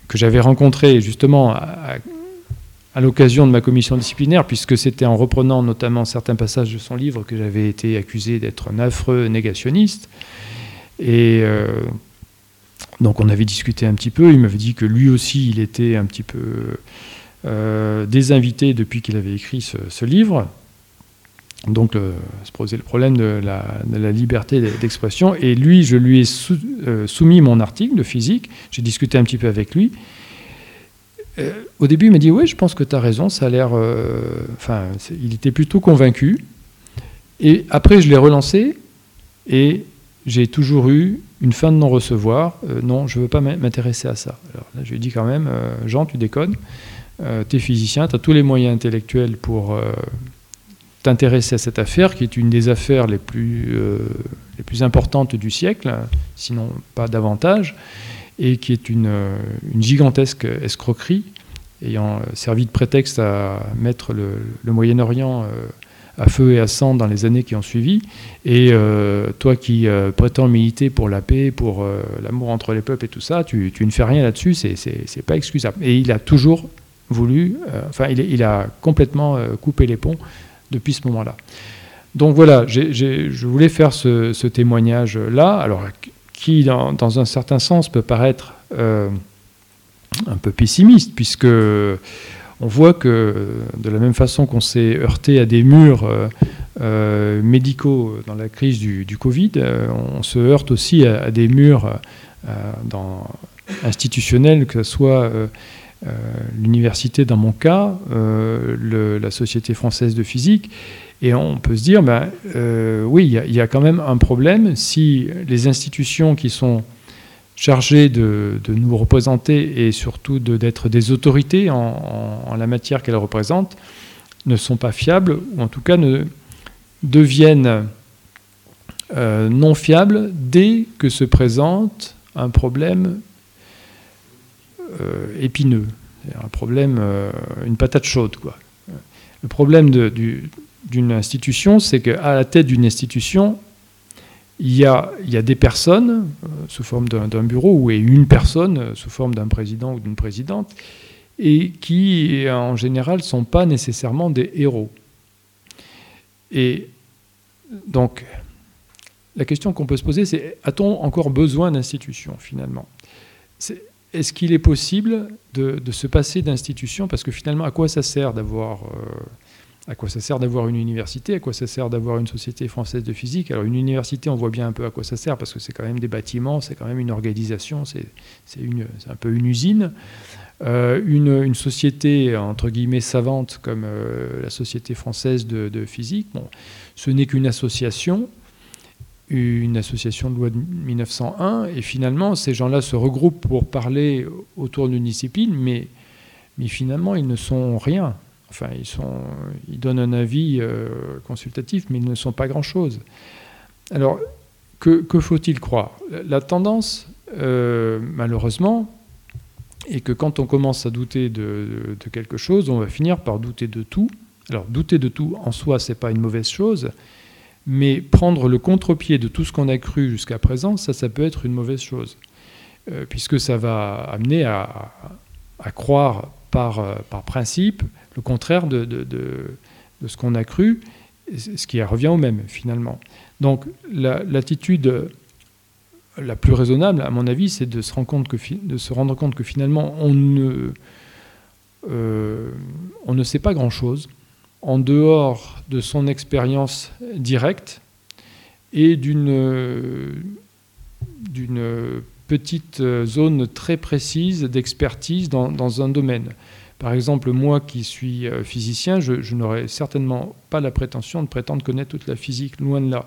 que j'avais rencontré justement à, l'occasion de ma commission disciplinaire, puisque c'était en reprenant notamment certains passages de son livre que j'avais été accusé d'être un affreux négationniste. Et euh, donc on avait discuté un petit peu, il m'avait dit que lui aussi il était un petit peu des invités depuis qu'il avait écrit ce, livre. Donc, se posait le problème de la, liberté d'expression. Et lui, je lui ai soumis mon article de physique. J'ai discuté un petit peu avec lui. au début, il m'a dit Oui, je pense que tu as raison, ça a l'air. Enfin, il était plutôt convaincu. Et après, je l'ai relancé et j'ai toujours eu une fin de non-recevoir. Euh, non, je ne veux pas m'intéresser à ça. Alors là, je lui ai dit quand même, euh, Jean, tu déconnes. Euh, tu es physicien, tu as tous les moyens intellectuels pour t'intéresser à cette affaire, qui est une des affaires les plus, importantes du siècle, sinon pas davantage, et qui est une, gigantesque escroquerie, ayant servi de prétexte à mettre le Moyen-Orient à feu et à sang dans les années qui ont suivi. Et euh, toi qui euh, prétends militer pour la paix, pour euh, l'amour entre les peuples et tout ça, tu, ne fais rien là-dessus, c'est pas excusable. Et il a toujours voulu, enfin, il, a complètement coupé les ponts depuis ce moment-là. Donc voilà, je voulais faire ce, témoignage-là, alors qui, dans, dans, un certain sens, peut paraître un peu pessimiste, puisque on voit que de la même façon qu'on s'est heurté à des murs euh, euh, médicaux dans la crise du, Covid, euh, on se heurte aussi à, des murs institutionnels, que ce soit l'université dans mon cas, la Société française de physique. Et on peut se dire, ben, oui, il y, a quand même un problème si les institutions qui sont chargés de, nous représenter et surtout d'être des autorités en, la matière qu'elles représentent ne sont pas fiables, ou en tout cas ne deviennent euh, non fiables dès que se présente un problème euh, épineux, un problème, euh, une patate chaude. Quoi. Le problème d'une institution, c'est qu'à la tête d'une institution, il y, a, des personnes euh, sous forme d'un bureau ou une personne euh, sous forme d'un président ou d'une présidente et qui en général ne sont pas nécessairement des héros. Et donc la question qu'on peut se poser c'est a-t-on encore besoin d'institutions finalement? Est-ce qu'il est possible de, se passer d'institutions? Parce que finalement à quoi ça sert d'avoir... Euh, à quoi ça sert d'avoir une université? À quoi ça sert d'avoir une société française de physique? Alors une université, on voit bien un peu à quoi ça sert, parce que c'est quand même des bâtiments, c'est quand même une organisation, c'est un peu une usine. Euh, une, société, entre guillemets, savante, comme euh, la Société française de, physique, bon, ce n'est qu'une association, une association de loi de 1901, et finalement, ces gens-là se regroupent pour parler autour d'une discipline, mais, mais finalement, ils ne sont rien. Enfin, ils, donnent un avis euh, consultatif, mais ils ne sont pas grand-chose. Alors, que, faut-il croire? La tendance, euh, malheureusement, est que quand on commence à douter de, quelque chose, on va finir par douter de tout. Alors, douter de tout, en soi, ce n'est pas une mauvaise chose, mais prendre le contre-pied de tout ce qu'on a cru jusqu'à présent, ça, ça peut être une mauvaise chose, euh, puisque ça va amener à, croire par principe le contraire de, ce qu'on a cru, ce qui revient au même finalement. Donc l'attitude la, plus raisonnable, à mon avis, c'est de, se rendre compte que, de se rendre compte que finalement on ne, euh, on ne sait pas grand-chose en dehors de son expérience directe et d'une d'une petite zone très précise d'expertise dans, dans, un domaine. Par exemple, moi qui suis euh, physicien, je, n'aurais certainement pas la prétention de prétendre connaître toute la physique, loin de là.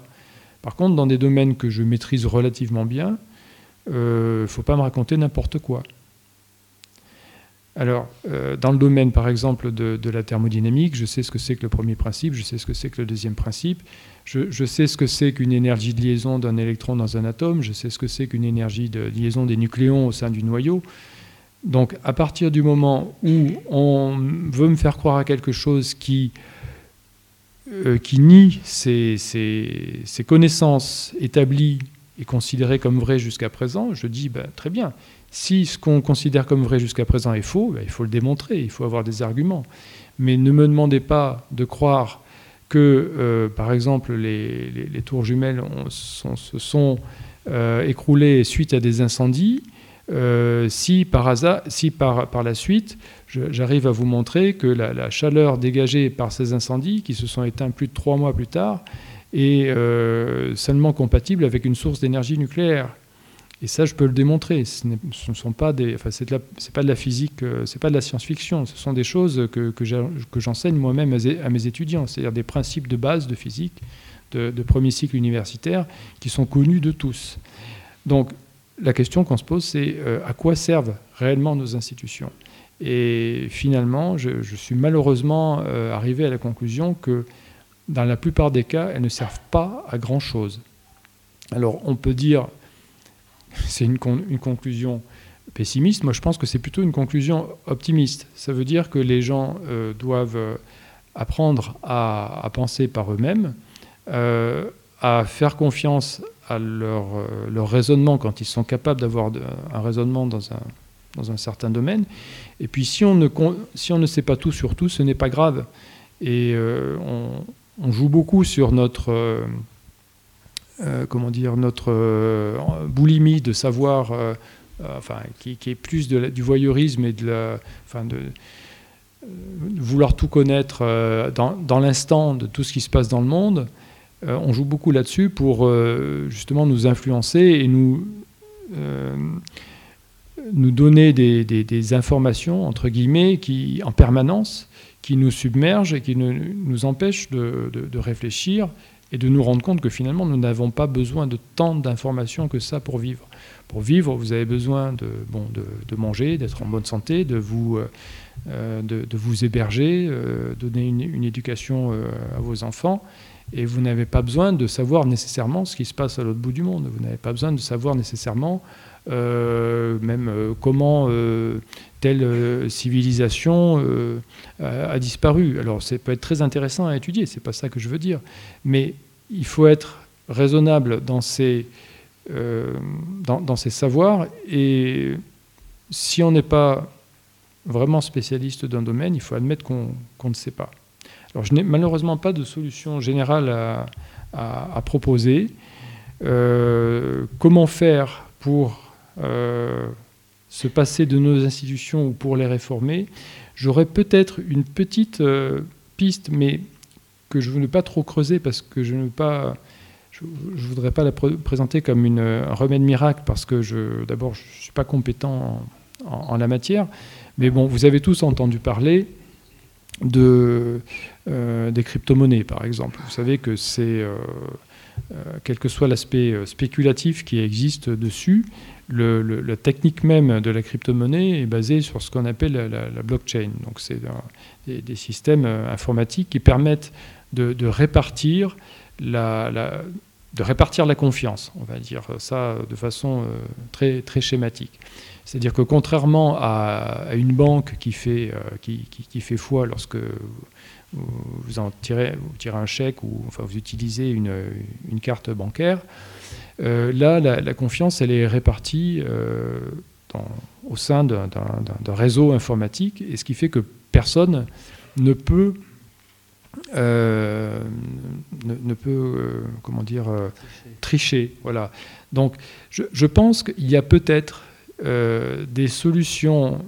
Par contre, dans des domaines que je maîtrise relativement bien, il euh, ne faut pas me raconter n'importe quoi. Alors, euh, dans le domaine, par exemple, de, la thermodynamique, je sais ce que c'est que le premier principe, je sais ce que c'est que le deuxième principe, je, je sais ce que c'est qu'une énergie de liaison d'un électron dans un atome, je sais ce que c'est qu'une énergie de liaison des nucléons au sein du noyau. Donc à partir du moment où on veut me faire croire à quelque chose qui, euh, qui nie ces, connaissances établies et considérées comme vraies jusqu'à présent, je dis ben, très bien. Si ce qu'on considère comme vrai jusqu'à présent est faux, ben, il faut le démontrer, il faut avoir des arguments. Mais ne me demandez pas de croire que, euh, par exemple, les, tours jumelles se sont euh, écroulées suite à des incendies si par hasard, si par, par la suite, j'arrive à vous montrer que la, chaleur dégagée par ces incendies, qui se sont éteints plus de trois mois plus tard, est seulement compatible avec une source d'énergie nucléaire. Et ça, je peux le démontrer. Ce ne sont pas des, enfin, c'est, pas de la physique, euh, c'est pas de la science-fiction. Ce sont des choses que, que, j'enseigne moi-même à, mes étudiants, c'est-à-dire des principes de base de physique de, premier cycle universitaire qui sont connus de tous. Donc, la question qu'on se pose, c'est euh, à quoi servent réellement nos institutions? Et finalement, je, suis malheureusement euh, arrivé à la conclusion que dans la plupart des cas, elles ne servent pas à grand-chose. Alors, on peut dire *laughs* c'est une, conclusion pessimiste. Moi, je pense que c'est plutôt une conclusion optimiste. Ça veut dire que les gens euh, doivent apprendre à, penser par eux-mêmes, à faire confiance à leur, raisonnement quand ils sont capables d'avoir un raisonnement dans un, dans un certain domaine. Et puis, si on ne, si on ne sait pas tout sur tout, ce n'est pas grave. Et on, joue beaucoup sur notre euh, comment dire, notre euh, boulimie de savoir, euh, enfin, qui, est plus du voyeurisme et de, enfin, de, vouloir tout connaître dans, l'instant de tout ce qui se passe dans le monde, on joue beaucoup là-dessus pour justement nous influencer et nous, nous donner des, informations, entre guillemets, qui, en permanence, qui nous submergent et qui nous empêchent de, de réfléchir et de nous rendre compte que finalement, nous n'avons pas besoin de tant d'informations que ça pour vivre. Pour vivre, vous avez besoin de, bon, de, manger, d'être en bonne santé, de vous, euh, euh, de, vous héberger, euh, donner une, éducation à vos enfants. Et vous n'avez pas besoin de savoir nécessairement ce qui se passe à l'autre bout du monde. Vous n'avez pas besoin de savoir nécessairement même comment telle civilisation a, disparu. Alors ça peut être très intéressant à étudier, c'est pas ça que je veux dire. Mais il faut être raisonnable dans ses, euh, dans, savoirs et si on n'est pas vraiment spécialiste d'un domaine, il faut admettre qu'on ne sait pas. Alors je n'ai malheureusement pas de solution générale à, proposer. Euh, comment faire pour euh, se passer de nos institutions ou pour les réformer? J'aurais peut-être une petite piste, mais que je ne veux pas trop creuser parce que je ne veux pas, je, voudrais pas la présenter comme une, un remède miracle parce que d'abord, je ne suis pas compétent en, la matière. Mais bon, vous avez tous entendu parler de, euh, des crypto-monnaies, par exemple. Vous savez que c'est, euh, euh, quel que soit l'aspect spéculatif qui existe dessus, la technique même de la crypto-monnaie est basée sur ce qu'on appelle la, blockchain. Donc, c'est des, systèmes informatiques qui permettent de, répartir la, de répartir la confiance, on va dire ça de façon très, très schématique. C'est-à-dire que contrairement à, une banque qui fait, euh, qui, fait foi lorsque vous, en tirez, vous tirez un chèque ou enfin, vous utilisez une, une carte bancaire, euh, là, la, confiance, elle est répartie au sein d'un réseau informatique, et ce qui fait que personne ne peut euh, ne, peut, euh, comment dire, euh, tricher. Voilà. Donc, je, pense qu'il y a peut-être des solutions,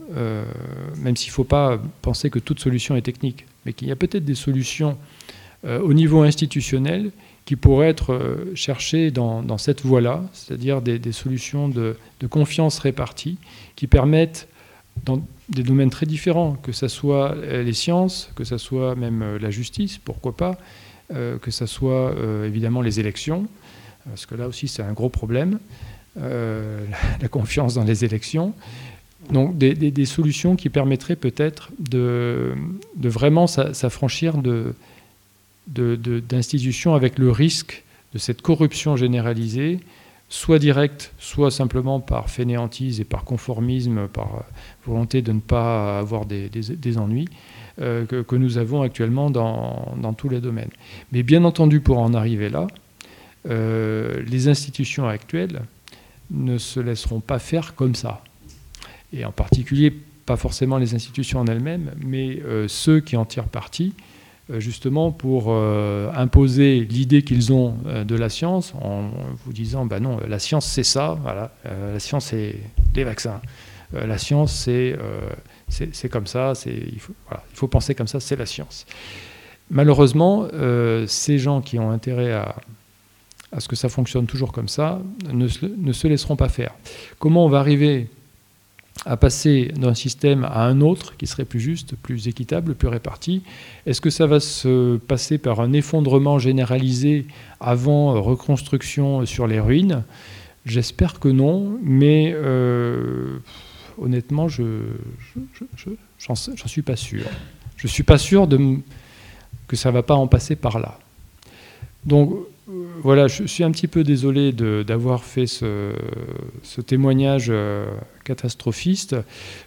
même s'il ne faut pas penser que toute solution est technique, mais qu'il y a peut-être des solutions au niveau institutionnel qui pourraient être cherchées dans, cette voie-là, c'est-à-dire des, solutions de, de, confiance répartie qui permettent, dans des domaines très différents, que ce soit euh, les sciences, que ce soit même euh, la justice, pourquoi pas, euh, que ce soit évidemment les élections, parce que là aussi c'est un gros problème, *laughs* la confiance dans les élections. Donc des, solutions qui permettraient peut-être de, de, vraiment s'affranchir d'institutions de, avec le risque de cette corruption généralisée soit direct, soit simplement par fainéantise et par conformisme, par euh, volonté de ne pas avoir des, ennuis, euh, que, nous avons actuellement dans, tous les domaines. Mais bien entendu, pour en arriver là, euh, les institutions actuelles ne se laisseront pas faire comme ça. Et en particulier, pas forcément les institutions en elles-mêmes, mais ceux qui en tirent parti euh, justement pour euh, imposer l'idée qu'ils ont euh, de la science en vous disant ben non la science c'est ça voilà la science est les vaccins. la science, c'est c'est comme ça, il faut, il, faut, penser comme ça, c'est la science. Malheureusement, ces gens qui ont intérêt à, à, ce que ça fonctionne toujours comme ça ne, ne se laisseront pas faire. Comment on va arriver à passer d'un système à un autre qui serait plus juste, plus équitable, plus réparti? Est-ce que ça va se passer par un effondrement généralisé avant reconstruction sur les ruines? J'espère que non, mais euh, honnêtement, je j'en suis pas sûr. Je suis pas sûr que ça va pas en passer par là. Donc voilà, je suis un petit peu désolé d'avoir fait ce, témoignage euh, catastrophiste.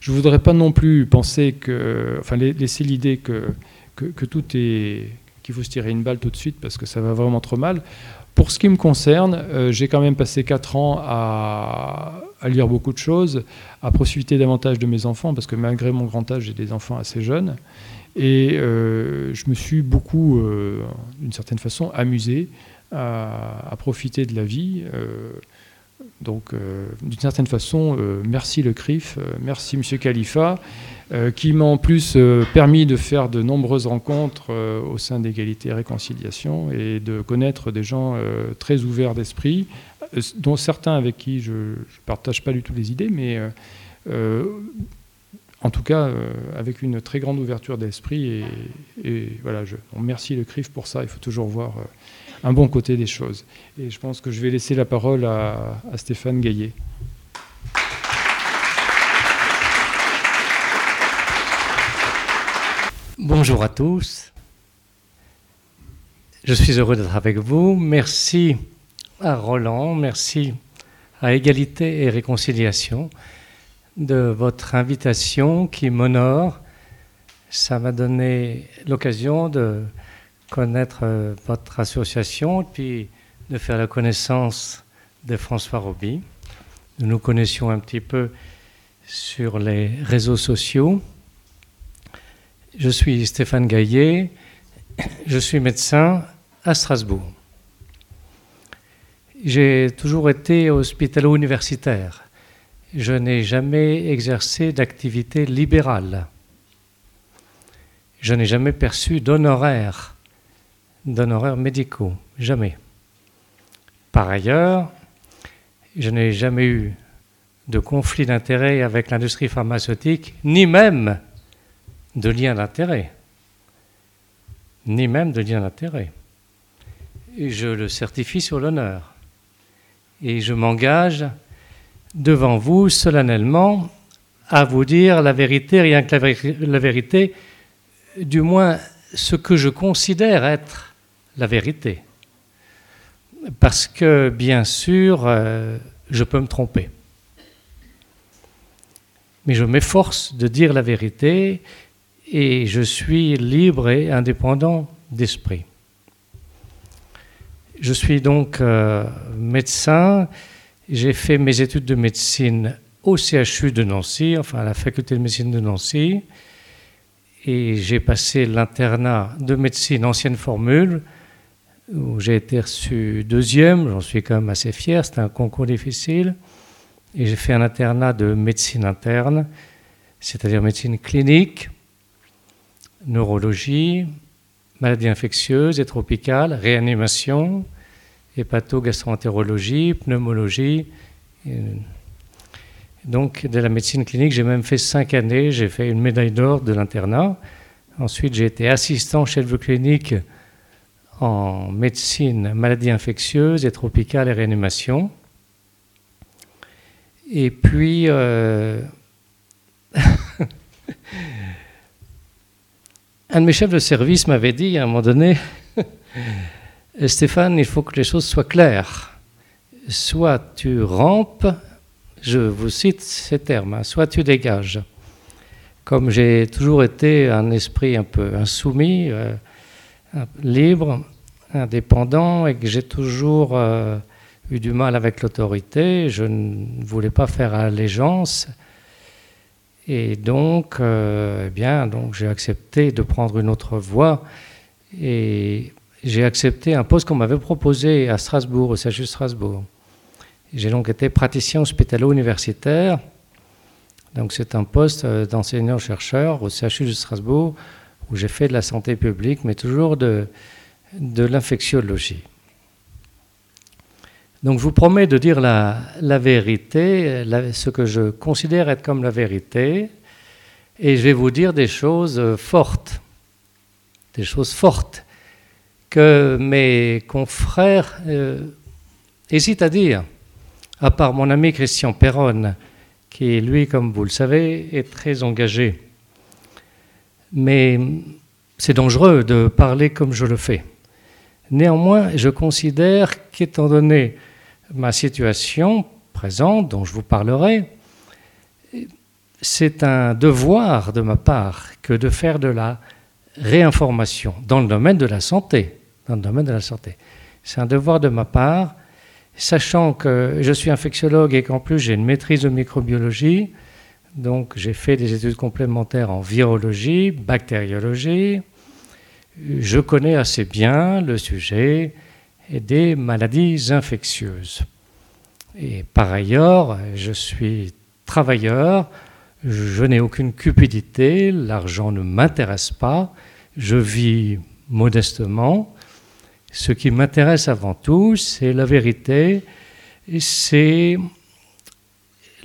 Je ne voudrais pas non plus penser que, enfin, laisser l'idée que, tout est, qu'il faut se tirer une balle tout de suite parce que ça va vraiment trop mal. Pour ce qui me concerne, euh, j'ai quand même passé 4 ans à, lire beaucoup de choses, à profiter davantage de mes enfants, parce que malgré mon grand âge, j'ai des enfants assez jeunes. Et euh, je me suis beaucoup, d'une certaine façon, amusé à, profiter de la vie. Euh, donc, euh, d'une certaine façon, euh, merci le CRIF, merci M. Khalifa, qui m'a en plus permis de faire de nombreuses rencontres au sein d'égalité et réconciliation et de connaître des gens très ouverts d'esprit, dont certains avec qui je ne partage pas du tout les idées, mais en tout cas avec une très grande ouverture d'esprit. Et, voilà, on remercie le CRIF pour ça. Il faut toujours voir un bon côté des choses. Et je pense que je vais laisser la parole à, Stéphane Gaillet.
Bonjour à tous. Je suis heureux d'être avec vous. Merci à Roland, merci à Égalité et Réconciliation de votre invitation qui m'honore. Ça m'a donné l'occasion de connaître euh, votre association, puis de faire la connaissance de François Roby. Nous nous connaissions un petit peu sur les réseaux sociaux. Je suis Stéphane Gaillet, je suis médecin à Strasbourg. J'ai toujours été hospitalo-universitaire. Je n'ai jamais exercé d'activité libérale. Je n'ai jamais perçu d'honoraires d'honoraires médicaux. Jamais. Par ailleurs, je n'ai jamais eu de conflit d'intérêt avec l'industrie pharmaceutique, ni même de lien d'intérêt. Ni même de lien d'intérêt. Je le certifie sur l'honneur. Et je m'engage devant vous solennellement à vous dire la vérité, rien que la, vérité, du moins ce que je considère être la vérité. Parce que, bien sûr, euh, je peux me tromper. Mais je m'efforce de dire la vérité et je suis libre et indépendant d'esprit. Je suis donc euh, médecin. J'ai fait mes études de médecine au CHU de Nancy, enfin à la faculté de médecine de Nancy. Et j'ai passé l'internat de médecine ancienne formule où j'ai été reçu deuxième, j'en suis quand même assez fier, c'était un concours difficile. Et j'ai fait un internat de médecine interne, c'est-à-dire médecine clinique, neurologie, maladies infectieuses et tropicales, réanimation, hépato-gastroentérologie, pneumologie. donc, de la médecine clinique, j'ai même fait cinq années. J'ai fait une médaille d'or de l'internat. Ensuite, j'ai été assistant chef de clinique en médecine, maladies infectieuses et tropicales et réanimation. Et puis, euh, *laughs* un de mes chefs de service m'avait dit à un moment donné, *laughs* Stéphane, il faut que les choses soient claires. Soit tu rampes, je vous cite ces termes, hein, soit tu dégages. Comme j'ai toujours été un esprit un peu insoumis, euh, libre, indépendant et que j'ai toujours euh, eu du mal avec l'autorité. Je ne voulais pas faire allégeance. Et donc, euh, eh bien, donc j'ai accepté de prendre une autre voie et j'ai accepté un poste qu'on m'avait proposé à Strasbourg, au CHU Strasbourg. J'ai donc été praticien hospitalo-universitaire Donc c'est un poste d'enseignant-chercheur au CHU de Strasbourg où j'ai fait de la santé publique, mais toujours de, de l'infectiologie. Donc je vous promets de dire la, vérité, ce que je considère être comme la vérité, et je vais vous dire des choses fortes, des choses fortes que mes confrères euh, hésitent à dire, à part mon ami Christian Perron, qui, lui, comme vous le savez, est très engagé. Mais c'est dangereux de parler comme je le fais. Néanmoins, je considère qu'étant donné ma situation présente, dont je vous parlerai, c'est un devoir de ma part que de faire de la réinformation dans le domaine de la santé. Dans le domaine de la santé. C'est un devoir de ma part, sachant que je suis infectiologue et qu'en plus j'ai une maîtrise de microbiologie, donc j'ai fait des études complémentaires en virologie, bactériologie. Je connais assez bien le sujet des maladies infectieuses. Et par ailleurs, je suis travailleur, je n'ai aucune cupidité, l'argent ne m'intéresse pas, je vis modestement. Ce qui m'intéresse avant tout, c'est la vérité, c'est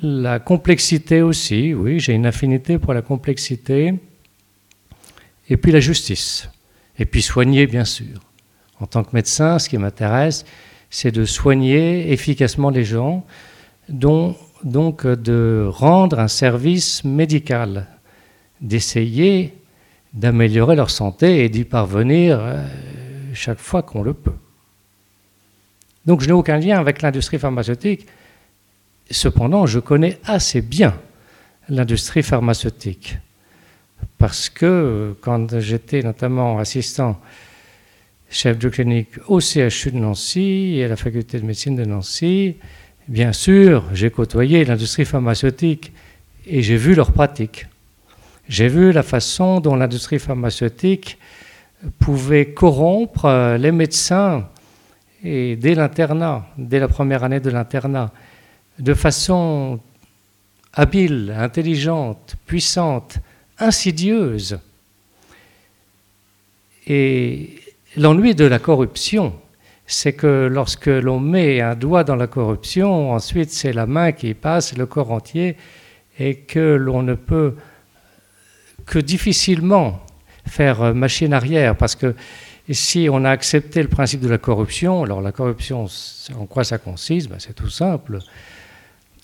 la complexité aussi, oui, j'ai une affinité pour la complexité, et puis la justice, et puis soigner, bien sûr. En tant que médecin, ce qui m'intéresse, c'est de soigner efficacement les gens, donc de rendre un service médical, d'essayer d'améliorer leur santé et d'y parvenir euh, chaque fois qu'on le peut. Donc je n'ai aucun lien avec l'industrie pharmaceutique. Cependant, je connais assez bien l'industrie pharmaceutique. Parce que euh, quand j'étais notamment assistant chef de clinique au CHU de Nancy et à la faculté de médecine de Nancy, bien sûr, j'ai côtoyé l'industrie pharmaceutique et j'ai vu leurs pratiques. J'ai vu la façon dont l'industrie pharmaceutique pouvait corrompre euh, les médecins et dès l'internat, dès la première année de l'internat, de façon habile, intelligente, puissante, insidieuse. Et l'ennui de la corruption, c'est que lorsque l'on met un doigt dans la corruption, ensuite c'est la main qui passe, le corps entier, et que l'on ne peut que difficilement faire machine arrière, parce que si on a accepté le principe de la corruption, alors la corruption, en quoi ça consiste? Ben, C'est tout simple.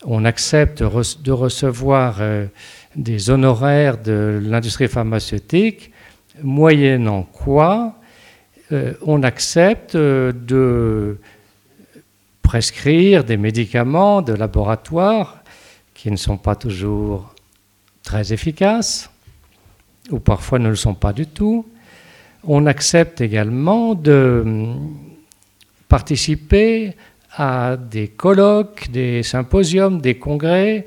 On accepte de recevoir euh, des honoraires de l'industrie pharmaceutique, moyennant quoi euh, on accepte de prescrire des médicaments de laboratoire qui ne sont pas toujours très efficaces ou parfois ne le sont pas du tout. On accepte également de participer à des colloques, des symposiums, des congrès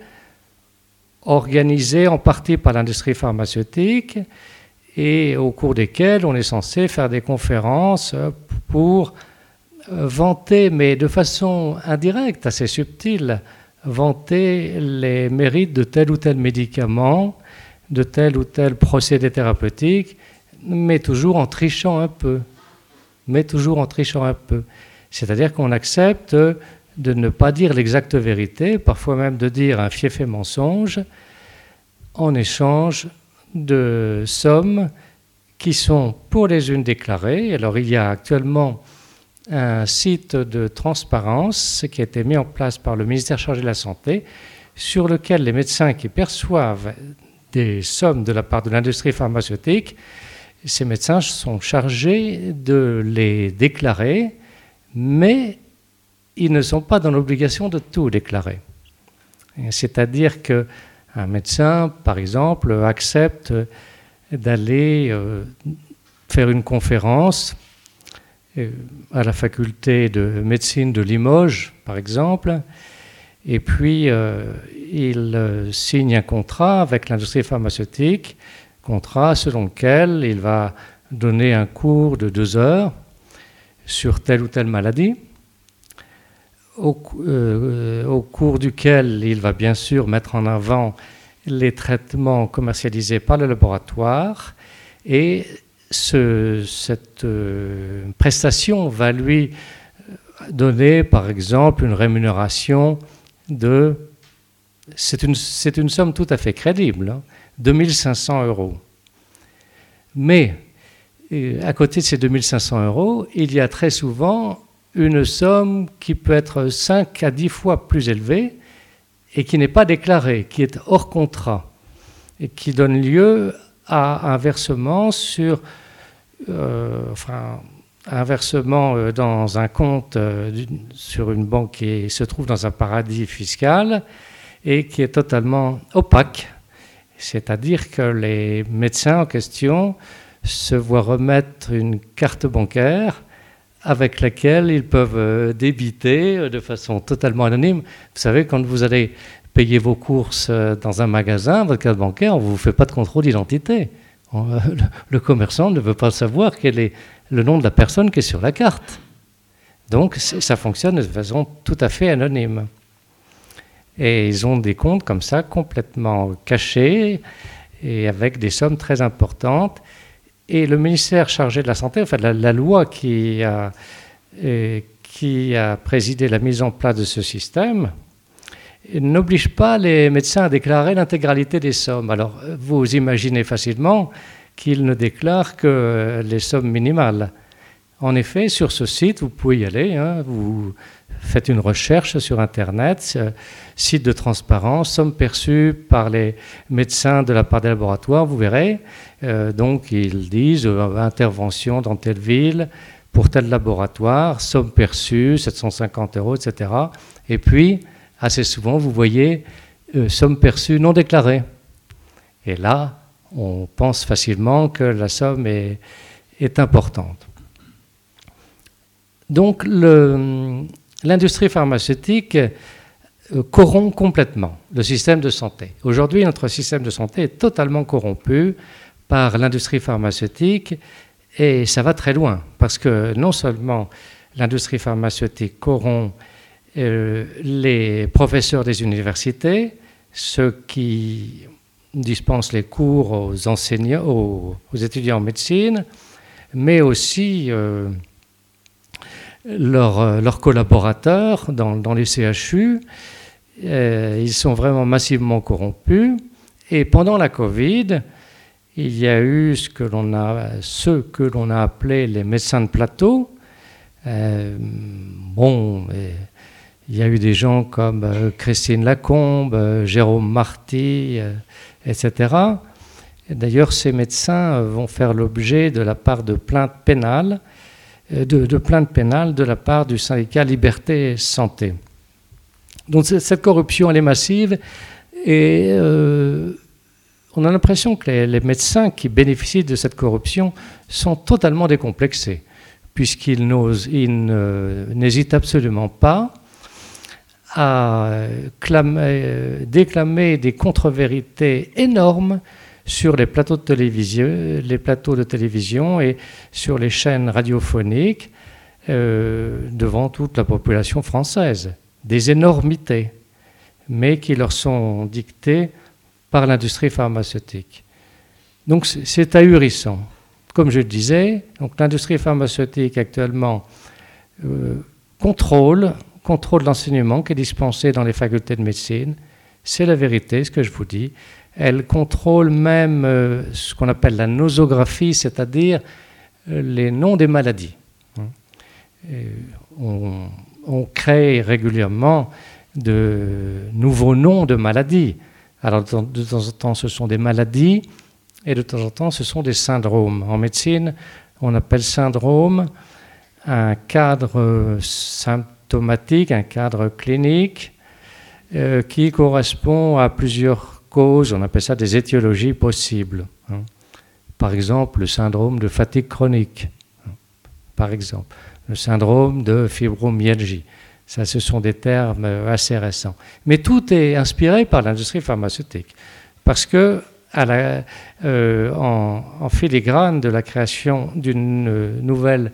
organisés en partie par l'industrie pharmaceutique et au cours desquels on est censé faire des conférences pour vanter, mais de façon indirecte, assez subtile, vanter les mérites de tel ou tel médicament de tel ou tel procédé thérapeutique, mais toujours en trichant un peu. Mais toujours en trichant un peu. C'est-à-dire qu'on accepte de ne pas dire l'exacte vérité, parfois même de dire un fief et mensonge, en échange de sommes qui sont pour les unes déclarées. Alors il y a actuellement un site de transparence qui a été mis en place par le ministère chargé de la Santé, sur lequel les médecins qui perçoivent des sommes de la part de l'industrie pharmaceutique, ces médecins sont chargés de les déclarer, mais ils ne sont pas dans l'obligation de tout déclarer. C'est-à-dire qu'un médecin, par exemple, accepte d'aller euh, faire une conférence euh, à la faculté de médecine de Limoges, par exemple, et puis euh, il signe un contrat avec l'industrie pharmaceutique, contrat selon lequel il va donner un cours de deux heures sur telle ou telle maladie, au, euh, au cours duquel il va bien sûr mettre en avant les traitements commercialisés par le laboratoire et cette euh, prestation va lui donner, par exemple, une rémunération de... C'est une, une, somme tout à fait crédible, hein, 2500 euros. Mais euh, à côté de ces 2500 euros, il y a très souvent une somme qui peut être 5 à 10 fois plus élevée et qui n'est pas déclarée, qui est hors contrat et qui donne lieu à un versement sur, euh, enfin, un versement euh, dans un compte sur une banque qui se trouve dans un paradis fiscal et qui est totalement opaque. C'est-à-dire que les médecins en question se voient remettre une carte bancaire avec laquelle ils peuvent euh, débiter euh, de façon totalement anonyme. Vous savez, quand vous allez payer vos courses euh, dans un magasin, votre carte bancaire, on ne vous fait pas de contrôle d'identité. *laughs* Le commerçant ne veut pas savoir quel est le nom de la personne qui est sur la carte. Donc ça fonctionne de façon tout à fait anonyme. Et ils ont des comptes comme ça complètement cachés et avec des sommes très importantes. Et le ministère chargé de la Santé, enfin la, loi qui a, qui a présidé la mise en place de ce système, n'oblige pas les médecins à déclarer l'intégralité des sommes. Alors, vous imaginez facilement qu'ils ne déclarent que les sommes minimales. En effet, sur ce site, vous pouvez y aller, hein, vous faites une recherche sur Internet, euh, site de transparence, sommes perçues par les médecins de la part des laboratoires, vous verrez. Euh, donc ils disent euh, intervention dans telle ville pour tel laboratoire, somme perçue, 750 euros, etc. Et puis, assez souvent, vous voyez somme perçue non déclarée. Et là, on pense facilement que la somme est, est importante. Donc, le, l'industrie pharmaceutique euh, corrompt complètement le système de santé. Aujourd'hui, notre système de santé est totalement corrompu par l'industrie pharmaceutique et ça va très loin parce que non seulement l'industrie pharmaceutique corrompt euh, les professeurs des universités, ceux qui dispensent les cours aux enseignants, aux, étudiants en médecine, mais aussi euh, euh, leurs, collaborateurs dans, les CHU. Euh, ils sont vraiment massivement corrompus. Et pendant la Covid, il y a eu ce que l'on a, ceux que l'on a appelés les médecins de plateau. Euh, bon, il y a eu des gens comme Christine Lacombe, Jérôme Marty, etc. D'ailleurs, ces médecins vont faire l'objet de la part de plaintes pénales euh, de, plaintes pénales de la part du syndicat Liberté Santé. Donc cette corruption, elle est massive et euh, on a l'impression que les, médecins qui bénéficient de cette corruption sont totalement décomplexés, puisqu'ils n'hésitent absolument pas à déclamer des contre-vérités énormes sur les plateaux de télévision, les plateaux de télévision et sur les chaînes radiophoniques euh, devant toute la population française. Des énormités, mais qui leur sont dictées par l'industrie pharmaceutique. Donc c'est ahurissant. Comme je le disais, l'industrie pharmaceutique actuellement euh, contrôle, contrôle l'enseignement qui est dispensé dans les facultés de médecine. C'est la vérité, ce que je vous dis. Elle contrôle même euh, ce qu'on appelle la nosographie, c'est-à-dire euh, les noms des maladies. On, crée régulièrement de nouveaux noms de maladies. Alors de temps en temps, ce sont des maladies et de temps en temps, ce sont des syndromes. En médecine, on appelle syndrome un cadre symptomatique, un cadre clinique euh, qui correspond à plusieurs on appelle ça des étiologies possibles. Hein. Par exemple, le syndrome de fatigue chronique. Hein. Par exemple, le syndrome de fibromyalgie. Ça, ce sont des termes assez récents. Mais tout est inspiré par l'industrie pharmaceutique. Parce que, euh, filigrane de la création d'une nouvelle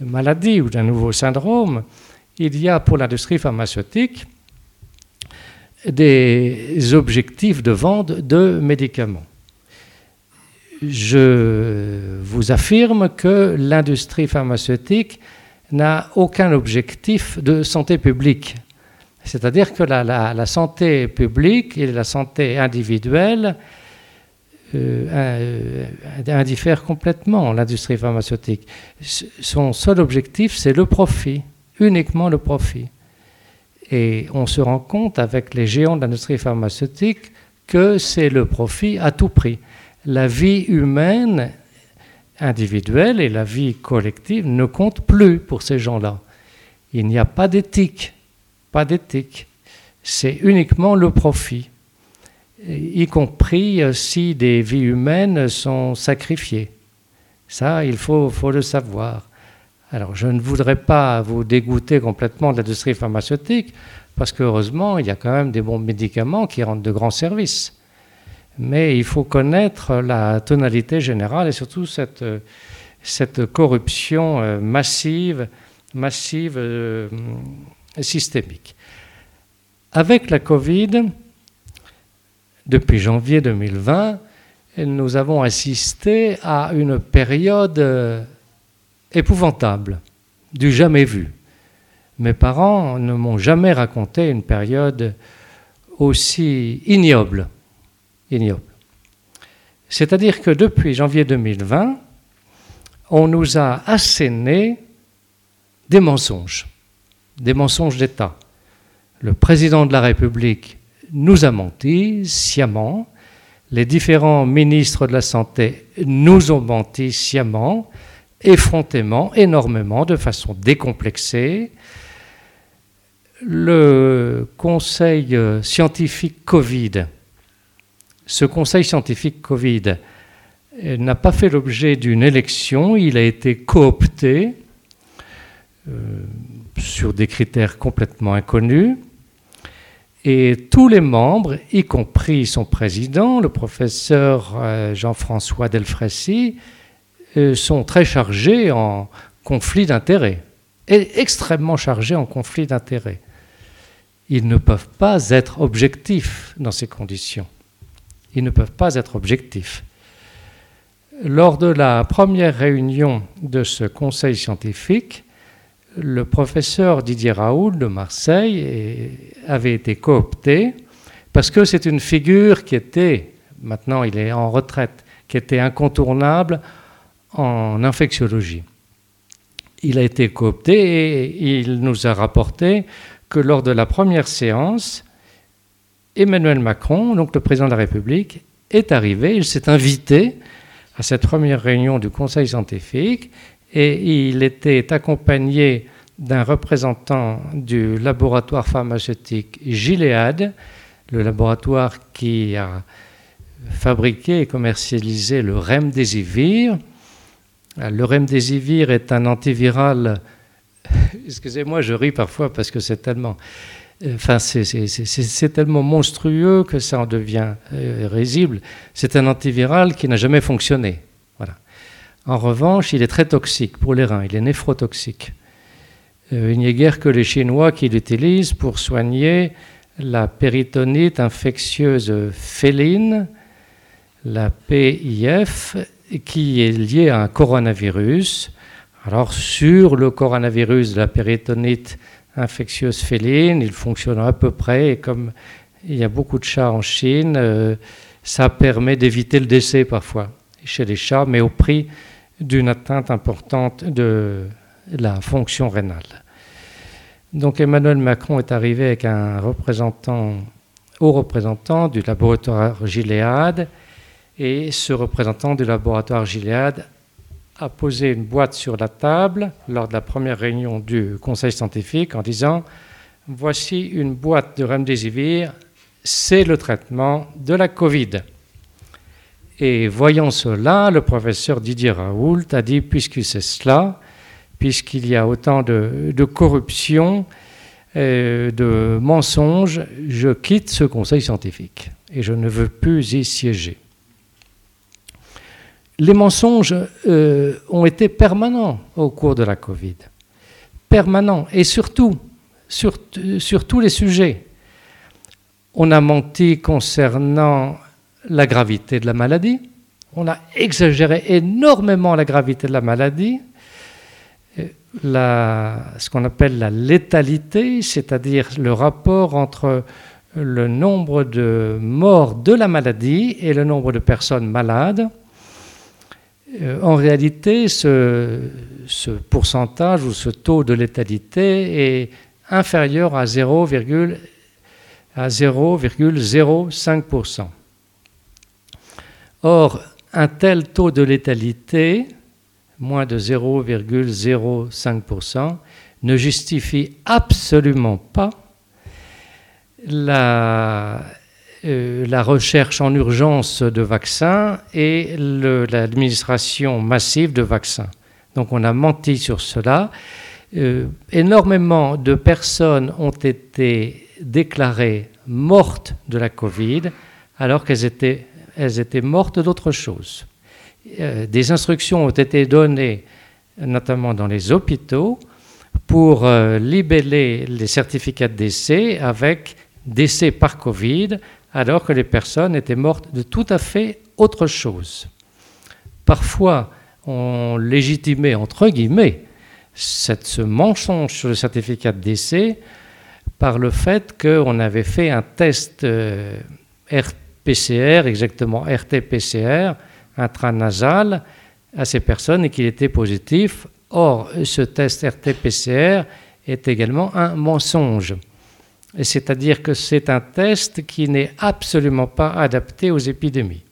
maladie ou d'un nouveau syndrome, il y a pour l'industrie pharmaceutique des objectifs de vente de médicaments. Je vous affirme que l'industrie pharmaceutique n'a aucun objectif de santé publique. C'est-à-dire que la, santé publique et la santé individuelle euh, euh, indiffèrent complètement l'industrie pharmaceutique. Son seul objectif, c'est le profit, uniquement le profit. Et on se rend compte avec les géants de l'industrie pharmaceutique que c'est le profit à tout prix. La vie humaine individuelle et la vie collective ne comptent plus pour ces gens-là. Il n'y a pas d'éthique, pas d'éthique. C'est uniquement le profit, y compris euh, si des vies humaines sont sacrifiées. Ça, il faut, faut le savoir. Alors, je ne voudrais pas vous dégoûter complètement de l'industrie pharmaceutique, parce qu'heureusement, il y a quand même des bons médicaments qui rendent de grands services. Mais il faut connaître la tonalité générale et surtout cette, cette corruption euh, massive, massive euh, systémique. Avec la Covid, depuis janvier 2020, nous avons assisté à une période euh, épouvantable, du jamais vu. Mes parents ne m'ont jamais raconté une période aussi ignoble. C'est-à-dire que depuis janvier 2020, on nous a asséné des mensonges, des mensonges d'État. Le président de la République nous a menti sciemment, les différents ministres de la Santé nous ont menti sciemment, effrontément, énormément, de façon décomplexée. Le conseil scientifique Covid, ce conseil scientifique Covid n'a pas fait l'objet d'une élection, il a été coopté euh, sur des critères complètement inconnus. Et tous les membres, y compris son président, le professeur euh, Jean-François euh, sont très chargés en conflit d'intérêts, extrêmement chargés en conflit d'intérêts. Ils ne peuvent pas être objectifs dans ces conditions. Ils ne peuvent pas être objectifs. Lors de la première réunion de ce conseil scientifique, le professeur Didier Raoul de Marseille avait été coopté parce que c'est une figure qui était, maintenant il est en retraite, qui était incontournable en infectiologie. Il a été coopté et il nous a rapporté que lors de la première séance, Emmanuel Macron, donc le président de la République, est arrivé, il s'est invité à cette première réunion du Conseil scientifique et il était accompagné d'un représentant du laboratoire pharmaceutique Gilead, le laboratoire qui a fabriqué et commercialisé le remdesivir, le remdesivir est un antiviral. *laughs* Excusez-moi, je ris parfois parce que c'est tellement. Enfin, c'est tellement monstrueux que ça en devient euh, risible. C'est un antiviral qui n'a jamais fonctionné. Voilà. En revanche, il est très toxique pour les reins. Il est néphrotoxique. Euh, il n'y a guère que les Chinois qui l'utilisent pour soigner la péritonite infectieuse féline, la PIF, qui est lié à un coronavirus. Alors sur le coronavirus de la péritonite infectieuse féline, il fonctionne à peu près, et comme il y a beaucoup de chats en Chine, euh, ça permet d'éviter le décès parfois chez les chats, mais au prix d'une atteinte importante de la fonction rénale. Donc Emmanuel Macron est arrivé avec un représentant, haut représentant du laboratoire Gilead, et ce représentant du laboratoire Gilead a posé une boîte sur la table lors de la première réunion du conseil scientifique en disant Voici une boîte de remdesivir, c'est le traitement de la Covid. Et voyant cela, le professeur Didier Raoult a dit Puisque c'est cela, puisqu'il y a autant de, corruption, euh, de mensonges, je quitte ce conseil scientifique et je ne veux plus y siéger les mensonges euh, ont été permanents au cours de la Covid. Permanents. Et surtout, sur, tous les sujets. On a menti concernant la gravité de la maladie. On a exagéré énormément la gravité de la maladie. ce qu'on appelle la létalité, c'est-à-dire le rapport entre le nombre de morts de la maladie et le nombre de personnes malades. Euh, en réalité, ce, pourcentage ou ce taux de létalité est inférieur à 0,05%. Or, un tel taux de létalité, moins de 0,05%, ne justifie absolument pas la, euh, la recherche en urgence de vaccins et l'administration massive de vaccins. Donc on a menti sur cela. Euh, énormément de personnes ont été déclarées mortes de la Covid alors qu'elles étaient, mortes d'autre chose. Euh, des instructions ont été données, notamment dans les hôpitaux, pour libeller les certificats de décès avec décès par Covid, alors que les personnes étaient mortes de tout à fait autre chose. Parfois, on légitimait, entre guillemets, cette, ce mensonge sur le certificat de décès par le fait qu'on avait fait un test euh, RPCR, exactement RT-PCR, intranasal, à ces personnes et qu'il était positif. Or, ce test RT-PCR est également un mensonge c'est-à-dire que c'est un test qui n'est absolument pas adapté aux épidémies.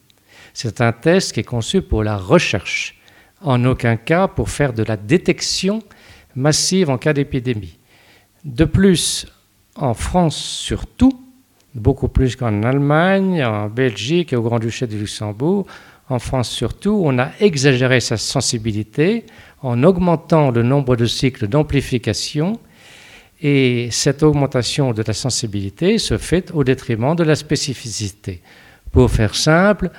C'est un test qui est conçu pour la recherche, en aucun cas pour faire de la détection massive en cas d'épidémie. De plus, en France surtout, beaucoup plus qu'en Allemagne, en Belgique et au Grand-Duché de Luxembourg, en France surtout, on a exagéré sa sensibilité en augmentant le nombre de cycles d'amplification et cette augmentation de la sensibilité se fait au détriment de la spécificité. Pour faire simple,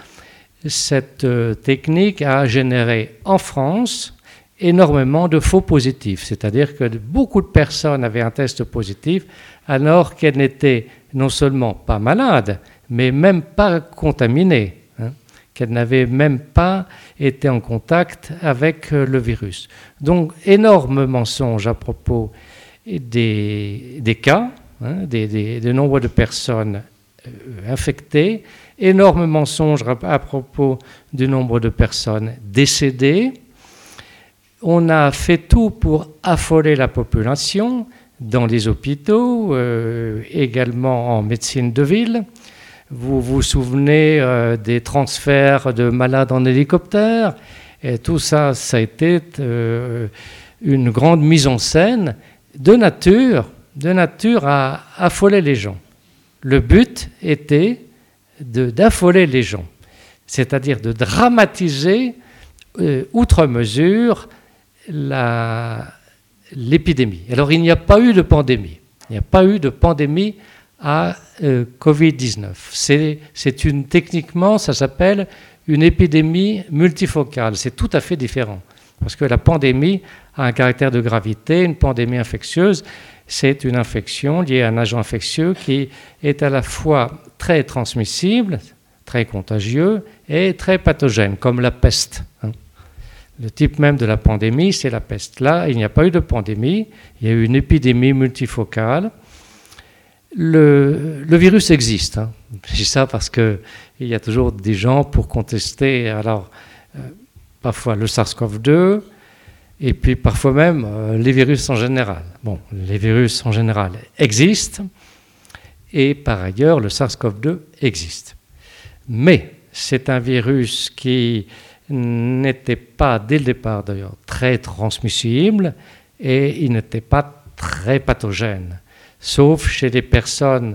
cette euh, technique a généré en France énormément de faux positifs, c'est-à-dire que beaucoup de personnes avaient un test positif alors qu'elles n'étaient non seulement pas malades, mais même pas contaminées, hein, qu'elles n'avaient même pas été en contact avec euh, le virus. Donc, énorme mensonge à propos des, cas, hein, des, des, nombre de personnes euh, infectées, énormes mensonges à, propos du nombre de personnes décédées. On a fait tout pour affoler la population dans les hôpitaux, euh, également en médecine de ville. Vous vous souvenez euh, des transferts de malades en hélicoptère et tout ça, ça a été une grande mise en scène de nature, de nature à affoler les gens. Le but était d'affoler les gens, c'est-à-dire de dramatiser euh, outre mesure l'épidémie. Alors il n'y a pas eu de pandémie. Il n'y a pas eu de pandémie à euh, Covid-19. C'est une techniquement, ça s'appelle une épidémie multifocale. C'est tout à fait différent. Parce que la pandémie a un caractère de gravité. Une pandémie infectieuse, c'est une infection liée à un agent infectieux qui est à la fois très transmissible, très contagieux et très pathogène, comme la peste. Hein. Le type même de la pandémie, c'est la peste. Là, il n'y a pas eu de pandémie, il y a eu une épidémie multifocale. Le, virus existe. Hein. Je dis ça parce qu'il y a toujours des gens pour contester. Alors, euh, parfois le SARS-CoV-2, et puis parfois même euh, les virus en général. Bon, les virus en général existent, et par ailleurs le SARS-CoV-2 existe. Mais c'est un virus qui n'était pas, dès le départ d'ailleurs, très transmissible, et il n'était pas très pathogène, sauf chez des personnes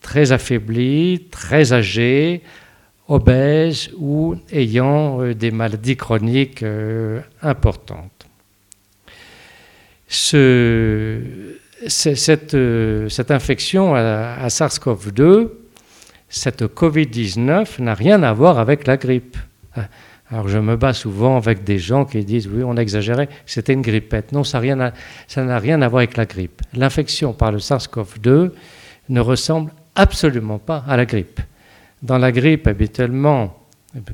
très affaiblies, très âgées, obèses ou ayant euh, des maladies chroniques euh, importantes. Euh, cette, infection à, SARS-CoV-2, cette COVID-19 n'a rien à voir avec la grippe. Alors je me bats souvent avec des gens qui disent oui, on a exagéré, c'était une grippette. Non, ça n'a rien, à voir avec la grippe. L'infection par le SARS-CoV-2 ne ressemble absolument pas à la grippe. Dans la grippe, habituellement,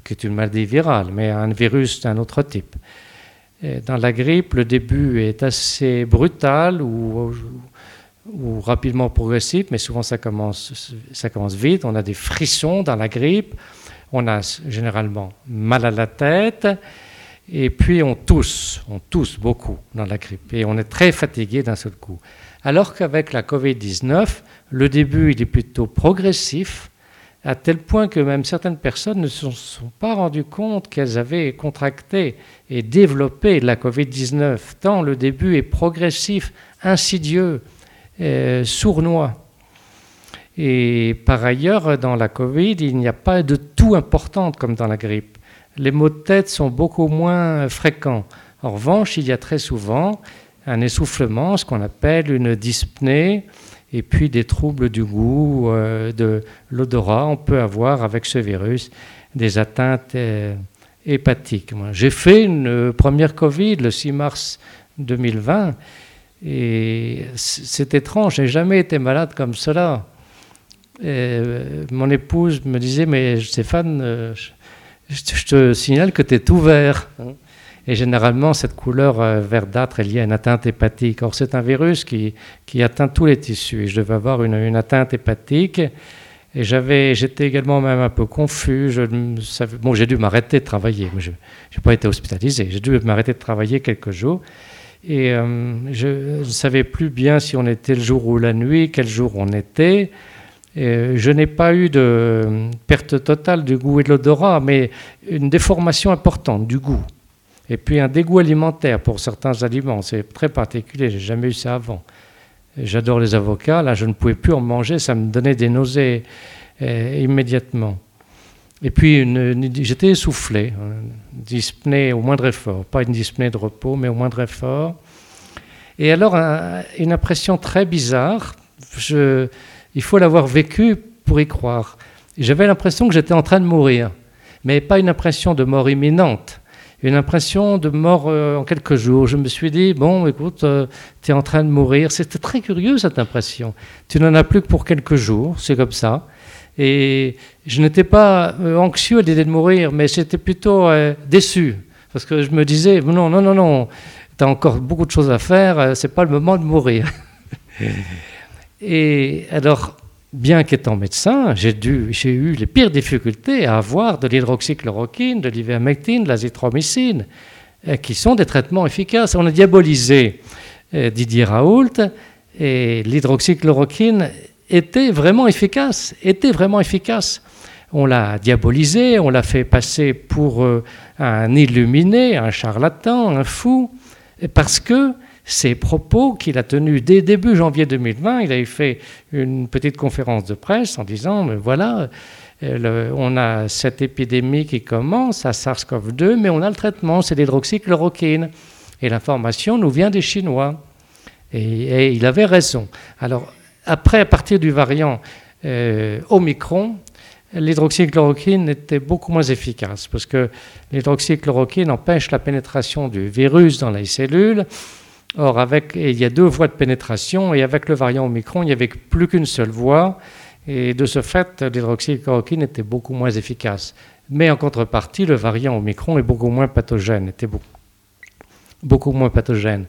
qui est une maladie virale, mais un virus d'un autre type. Dans la grippe, le début est assez brutal ou, ou, rapidement progressif, mais souvent ça commence, ça commence vite. On a des frissons dans la grippe, on a généralement mal à la tête, et puis on tousse, on tousse beaucoup dans la grippe, et on est très fatigué d'un seul coup. Alors qu'avec la Covid-19, le début il est plutôt progressif, à tel point que même certaines personnes ne se sont pas rendues compte qu'elles avaient contracté et développé la Covid-19, tant le début est progressif, insidieux, euh, sournois. Et par ailleurs, dans la Covid, il n'y a pas de toux importante comme dans la grippe. Les maux de tête sont beaucoup moins fréquents. En revanche, il y a très souvent un essoufflement, ce qu'on appelle une dyspnée, et puis des troubles du goût, euh, de l'odorat. On peut avoir avec ce virus des atteintes euh, hépatiques. J'ai fait une première Covid le 6 mars 2020 et c'est étrange, j'ai jamais été malade comme cela. Euh, mon épouse me disait, mais Stéphane, je, te signale que tu es tout vert. Et généralement, cette couleur euh, verdâtre est liée à une atteinte hépatique. Or, c'est un virus qui, qui, atteint tous les tissus. Je devais avoir une, une atteinte hépatique. Et j'avais, j'étais également même un peu confus. Bon, j'ai dû m'arrêter de travailler. Je n'ai pas été hospitalisé. J'ai dû m'arrêter de travailler quelques jours. Et euh, je ne savais plus bien si on était le jour ou la nuit, quel jour on était. Et je n'ai pas eu de perte totale du goût et de l'odorat, mais une déformation importante du goût. Et puis un dégoût alimentaire pour certains aliments, c'est très particulier, j'ai jamais eu ça avant. J'adore les avocats, là je ne pouvais plus en manger, ça me donnait des nausées euh, immédiatement. Et puis j'étais essoufflé, une dyspnée au moindre effort, pas une dyspnée de repos, mais au moindre effort. Et alors une impression très bizarre, il faut l'avoir vécu pour y croire. J'avais l'impression que j'étais en train de mourir, mais pas une impression de mort imminente une impression de mort euh, en quelques jours. Je me suis dit, bon, écoute, euh, tu es en train de mourir. C'était très curieux cette impression. Tu n'en as plus que pour quelques jours, c'est comme ça. Et je n'étais pas euh, anxieux à l'idée de mourir, mais j'étais plutôt déçu. Parce que je me disais, non, non, non, non, tu as encore beaucoup de choses à faire, c'est pas le moment de mourir. *laughs* Et alors, bien qu'étant médecin, j'ai eu les pires difficultés à avoir de l'hydroxychloroquine, de l'ivermectine, de l'azithromycine, euh, qui sont des traitements efficaces. On a diabolisé euh, Didier Raoult et l'hydroxychloroquine était vraiment efficace, était vraiment efficace. On l'a diabolisé, on l'a fait passer pour euh, un illuminé, un charlatan, un fou, parce que ces propos qu'il a tenus dès début janvier 2020. Il avait fait une petite conférence de presse en disant, mais voilà, euh, on a cette épidémie qui commence à SARS-CoV-2, mais on a le traitement, c'est l'hydroxychloroquine. Et l'information nous vient des Chinois. Et, il avait raison. Alors, après, à partir du variant euh, Omicron, l'hydroxychloroquine était beaucoup moins efficace parce que l'hydroxychloroquine empêche la pénétration du virus dans les cellules Or, avec, il y a deux voies de pénétration, et avec le variant Omicron, il n'y avait plus qu'une seule voie, et de ce fait, l'hydroxychloroquine était beaucoup moins efficace. Mais en contrepartie, le variant Omicron est beaucoup moins pathogène, était beaucoup, beaucoup moins pathogène.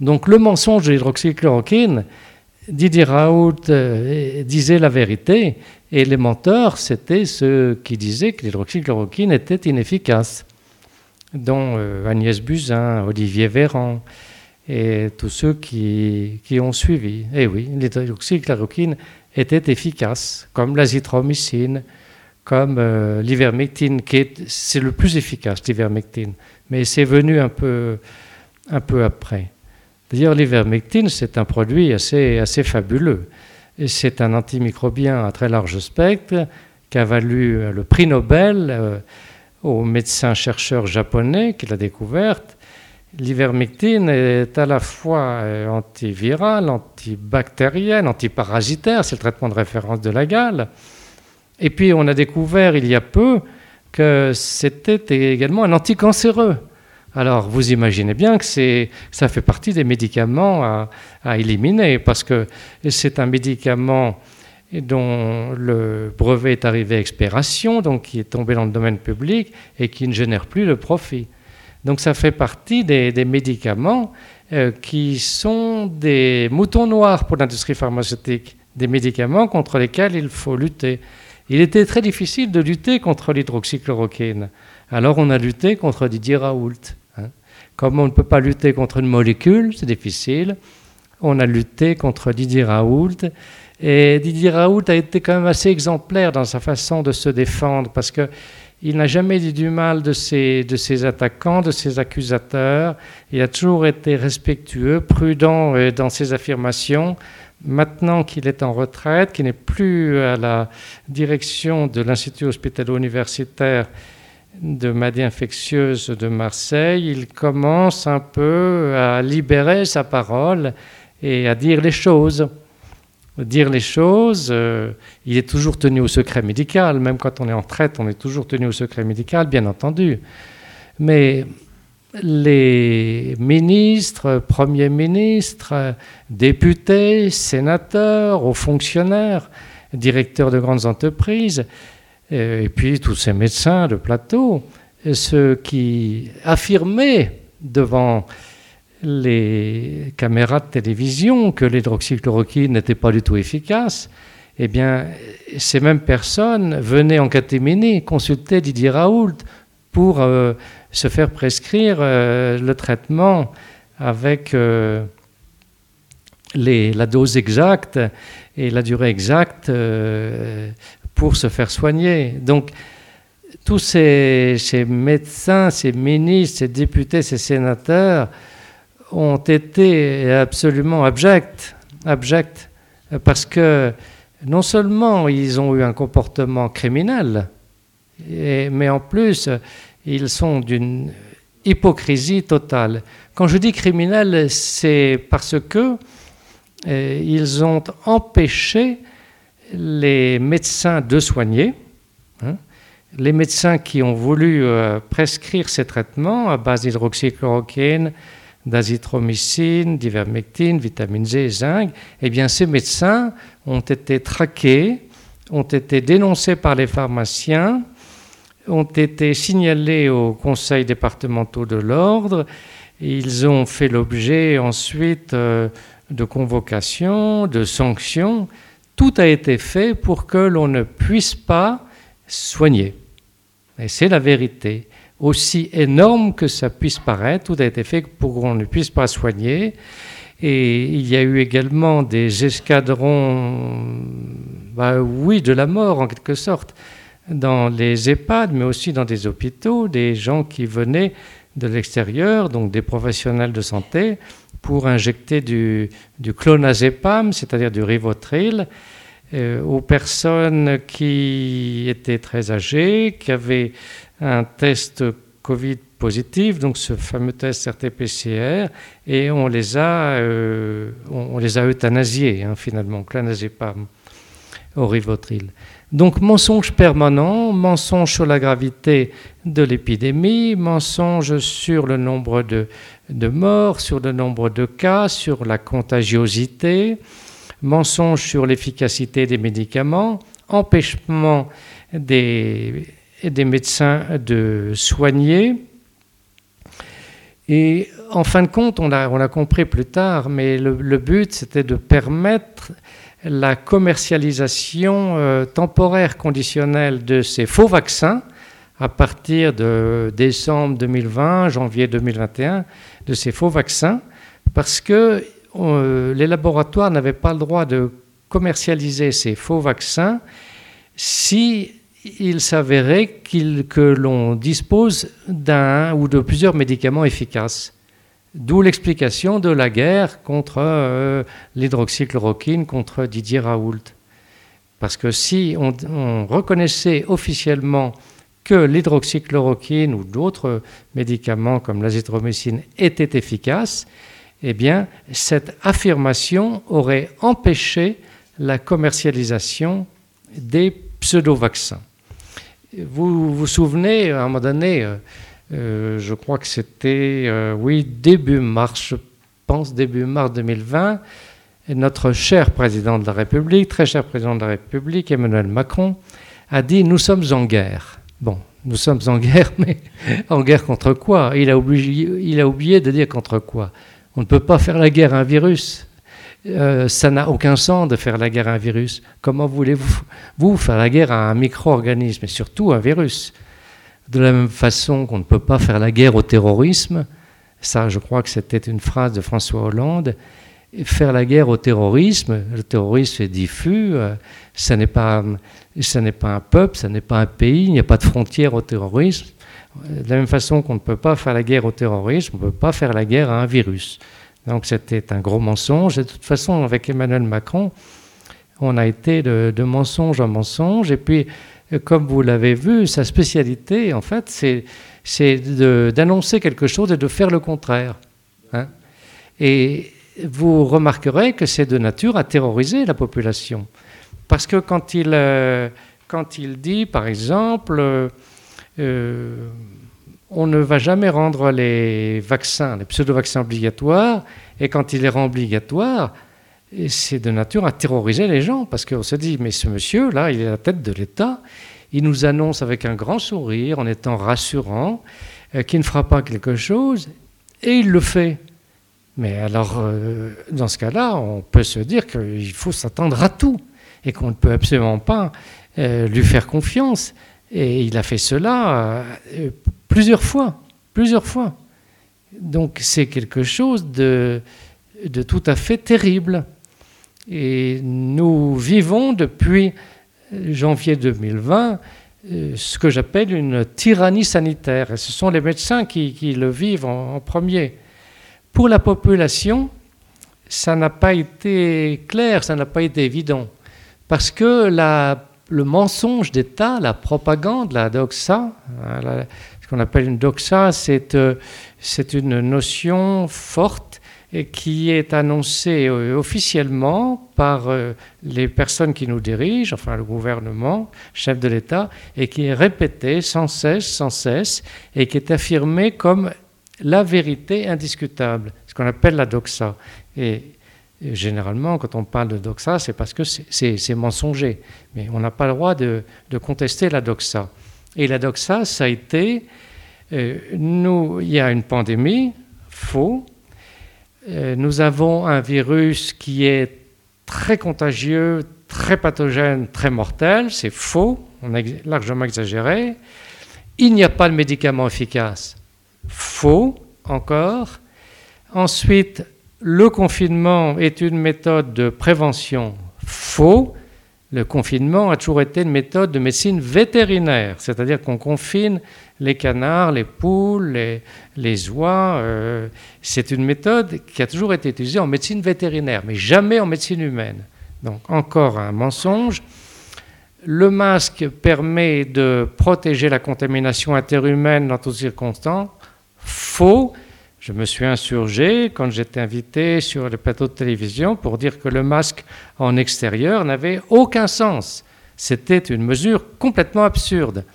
Donc le mensonge de l'hydroxychloroquine, Didier Raoult euh, disait la vérité, et les menteurs, c'était ceux qui disaient que l'hydroxychloroquine était inefficace, dont euh, Agnès Buzyn, Olivier Véran, et tous ceux qui, qui ont suivi. Eh oui, l'hydroxychloroquine était efficace, comme l'azithromycine, comme euh, l'ivermectine, qui est c'est le plus efficace, l'ivermectine, mais c'est venu un peu, un peu après. D'ailleurs, l'ivermectine, c'est un produit assez, assez fabuleux. C'est un antimicrobien à très large spectre qui a valu le prix Nobel euh, au médecin chercheur japonais qui l'a découverte L'ivermectine est à la fois euh, antivirale, antibactérienne, antiparasitaire, c'est le traitement de référence de la gale. Et puis on a découvert il y a peu que c'était également un anticancéreux. Alors vous imaginez bien que ça fait partie des médicaments à, éliminer, parce que c'est un médicament dont le brevet est arrivé à expiration, donc qui est tombé dans le domaine public et qui ne génère plus de profit. Donc ça fait partie des, médicaments euh, qui sont des moutons noirs pour l'industrie pharmaceutique, des médicaments contre lesquels il faut lutter. Il était très difficile de lutter contre l'hydroxychloroquine. Alors on a lutté contre Didier Raoult. Hein. Comme on ne peut pas lutter contre une molécule, c'est difficile, on a lutté contre Didier Raoult. Et Didier Raoult a été quand même assez exemplaire dans sa façon de se défendre parce que il n'a jamais dit du mal de ses, de ses attaquants, de ses accusateurs. Il a toujours été respectueux, prudent euh, dans ses affirmations. Maintenant qu'il est en retraite, qu'il n'est plus à la direction de l'Institut hospitalo-universitaire de maladies infectieuses de Marseille, il commence un peu à libérer sa parole et à dire les choses. Dire les choses, euh, il est toujours tenu au secret médical, même quand on est en traite, on est toujours tenu au secret médical, bien entendu. Mais les ministres, premiers ministres, députés, sénateurs, hauts fonctionnaires, directeurs de grandes entreprises, euh, et puis tous ces médecins de plateau, ceux qui affirmaient devant les caméras de télévision que l'hydroxychloroquine n'était pas du tout efficace, eh bien, ces mêmes personnes venaient en catéménie consulter Didier Raoult pour euh, se faire prescrire euh, le traitement avec euh, la dose exacte et la durée exacte pour se faire soigner. Donc, tous ces, ces, médecins, ces ministres, ces députés, ces sénateurs ont été absolument abjects, abjects parce que non seulement ils ont eu un comportement criminel, mais en plus ils sont d'une hypocrisie totale. Quand je dis criminel, c'est parce que euh, ils ont empêché les médecins de soigner. Hein. les médecins qui ont voulu euh, prescrire ces traitements à base d'hydroxychloroquine, d'azithromycine, d'ivermectine, vitamine Z, zinc, eh bien ces médecins ont été traqués, ont été dénoncés par les pharmaciens, ont été signalés aux conseils départementaux de l'ordre. Ils ont fait l'objet ensuite euh, de convocations, de sanctions. Tout a été fait pour que l'on ne puisse pas soigner. Et c'est la vérité aussi énorme que ça puisse paraître, tout a été fait pour qu'on ne puisse pas soigner. Et il y a eu également des escadrons, bah oui, de la mort en quelque sorte, dans les EHPAD, mais aussi dans des hôpitaux, des gens qui venaient de l'extérieur, donc des professionnels de santé, pour injecter du, du clonazepam, c'est-à-dire du rivotril, euh, aux personnes qui étaient très âgées, qui avaient un test Covid positif, donc ce fameux test RT-PCR, et on les a, euh, on, les a euthanasiés hein, finalement, clonazepam au rivotril. Donc mensonge permanent, mensonge sur la gravité de l'épidémie, mensonge sur le nombre de, de, morts, sur le nombre de cas, sur la contagiosité, mensonge sur l'efficacité des médicaments, empêchement des des médecins de soigner. Et en fin de compte, on a, on a compris plus tard, mais le, but, c'était de permettre la commercialisation euh, temporaire conditionnelle de ces faux vaccins à partir de décembre 2020, janvier 2021, de ces faux vaccins, parce que euh, les laboratoires n'avaient pas le droit de commercialiser ces faux vaccins si il s'avérait que l'on dispose d'un ou de plusieurs médicaments efficaces. D'où l'explication de la guerre contre euh, l'hydroxychloroquine, contre Didier Raoult. Parce que si on, reconnaissait officiellement que l'hydroxychloroquine ou d'autres médicaments comme l'azithromycine étaient efficaces, eh bien, cette affirmation aurait empêché la commercialisation des pseudo-vaccins. Vous vous souvenez, à un moment donné, euh, euh, je crois que c'était, euh, oui, début mars, je pense, début mars 2020, notre cher président de la République, très cher président de la République, Emmanuel Macron, a dit Nous sommes en guerre. Bon, nous sommes en guerre, *laughs* mais en guerre contre quoi? Il a, il a oublié de dire contre quoi? On ne peut pas faire la guerre à un virus. Euh, ça n'a aucun sens de faire la guerre à un virus. Comment voulez-vous vous faire la guerre à un micro-organisme et surtout un virus? De la même façon qu'on ne peut pas faire la guerre au terrorisme, ça je crois que c'était une phrase de François Hollande, faire la guerre au terrorisme, le terrorisme est diffus, euh, ça n'est pas, pas un peuple, ça n'est pas un pays, il n'y a pas de frontière au terrorisme. De la même façon qu'on ne peut pas faire la guerre au terrorisme, on ne peut pas faire la guerre à un virus. Donc c'était un gros mensonge. de toute façon, avec Emmanuel Macron, on a été de, mensonge en mensonge. Et puis, comme vous l'avez vu, sa spécialité, en fait, c'est d'annoncer quelque chose et de faire le contraire. Hein. et vous remarquerez que c'est de nature à terroriser la population. Parce que quand il, euh, quand il dit, par exemple, euh, on ne va jamais rendre les vaccins, les pseudo-vaccins obligatoires, et quand il les rend obligatoires, c'est de nature à terroriser les gens, parce qu'on se dit, mais ce monsieur-là, il est à la tête de l'État, il nous annonce avec un grand sourire, en étant rassurant, euh, qu'il ne fera pas quelque chose, et il le fait. Mais alors, euh, dans ce cas-là, on peut se dire qu'il faut s'attendre à tout, et qu'on ne peut absolument pas euh, lui faire confiance. Et il a fait cela Plusieurs fois, plusieurs fois. Donc c'est quelque chose de, tout à fait terrible. Et nous vivons depuis janvier 2020 euh, ce que j'appelle une tyrannie sanitaire. Et ce sont les médecins qui, le vivent en, premier. Pour la population, ça n'a pas été clair, ça n'a pas été évident. Parce que le mensonge d'État, la propagande, la doxa, hein, qu'on appelle une doxa, euh, c'est une notion forte qui est annoncée euh, officiellement par euh, les personnes qui nous dirigent, enfin le gouvernement, chef de l'État, et qui est répétée sans cesse, sans cesse, et qui est affirmée comme la vérité indiscutable, ce qu'on appelle la doxa. Et, généralement, quand on parle de doxa, c'est parce que c'est mensonger. Mais on n'a pas le droit de contester la doxa. Et la doxa, ça a été, euh, nous, il y a une pandémie, faux. Euh, nous avons un virus qui est très contagieux, très pathogène, très mortel, c'est faux, on a largement exagéré. Il n'y a pas de médicament efficace, faux encore. Ensuite, le confinement est une méthode de prévention, faux le confinement a toujours été une méthode de médecine vétérinaire, c'est-à-dire qu'on confine les canards, les poules, les, oies. Euh, c'est une méthode qui a toujours été utilisée en médecine vétérinaire, mais jamais en médecine humaine. Donc encore un mensonge. Le masque permet de protéger la contamination interhumaine dans toutes circonstances. Faux. Je me suis insurgé quand j'étais invité sur le plateau de télévision pour dire que le masque en extérieur n'avait aucun sens. C'était une mesure complètement absurde.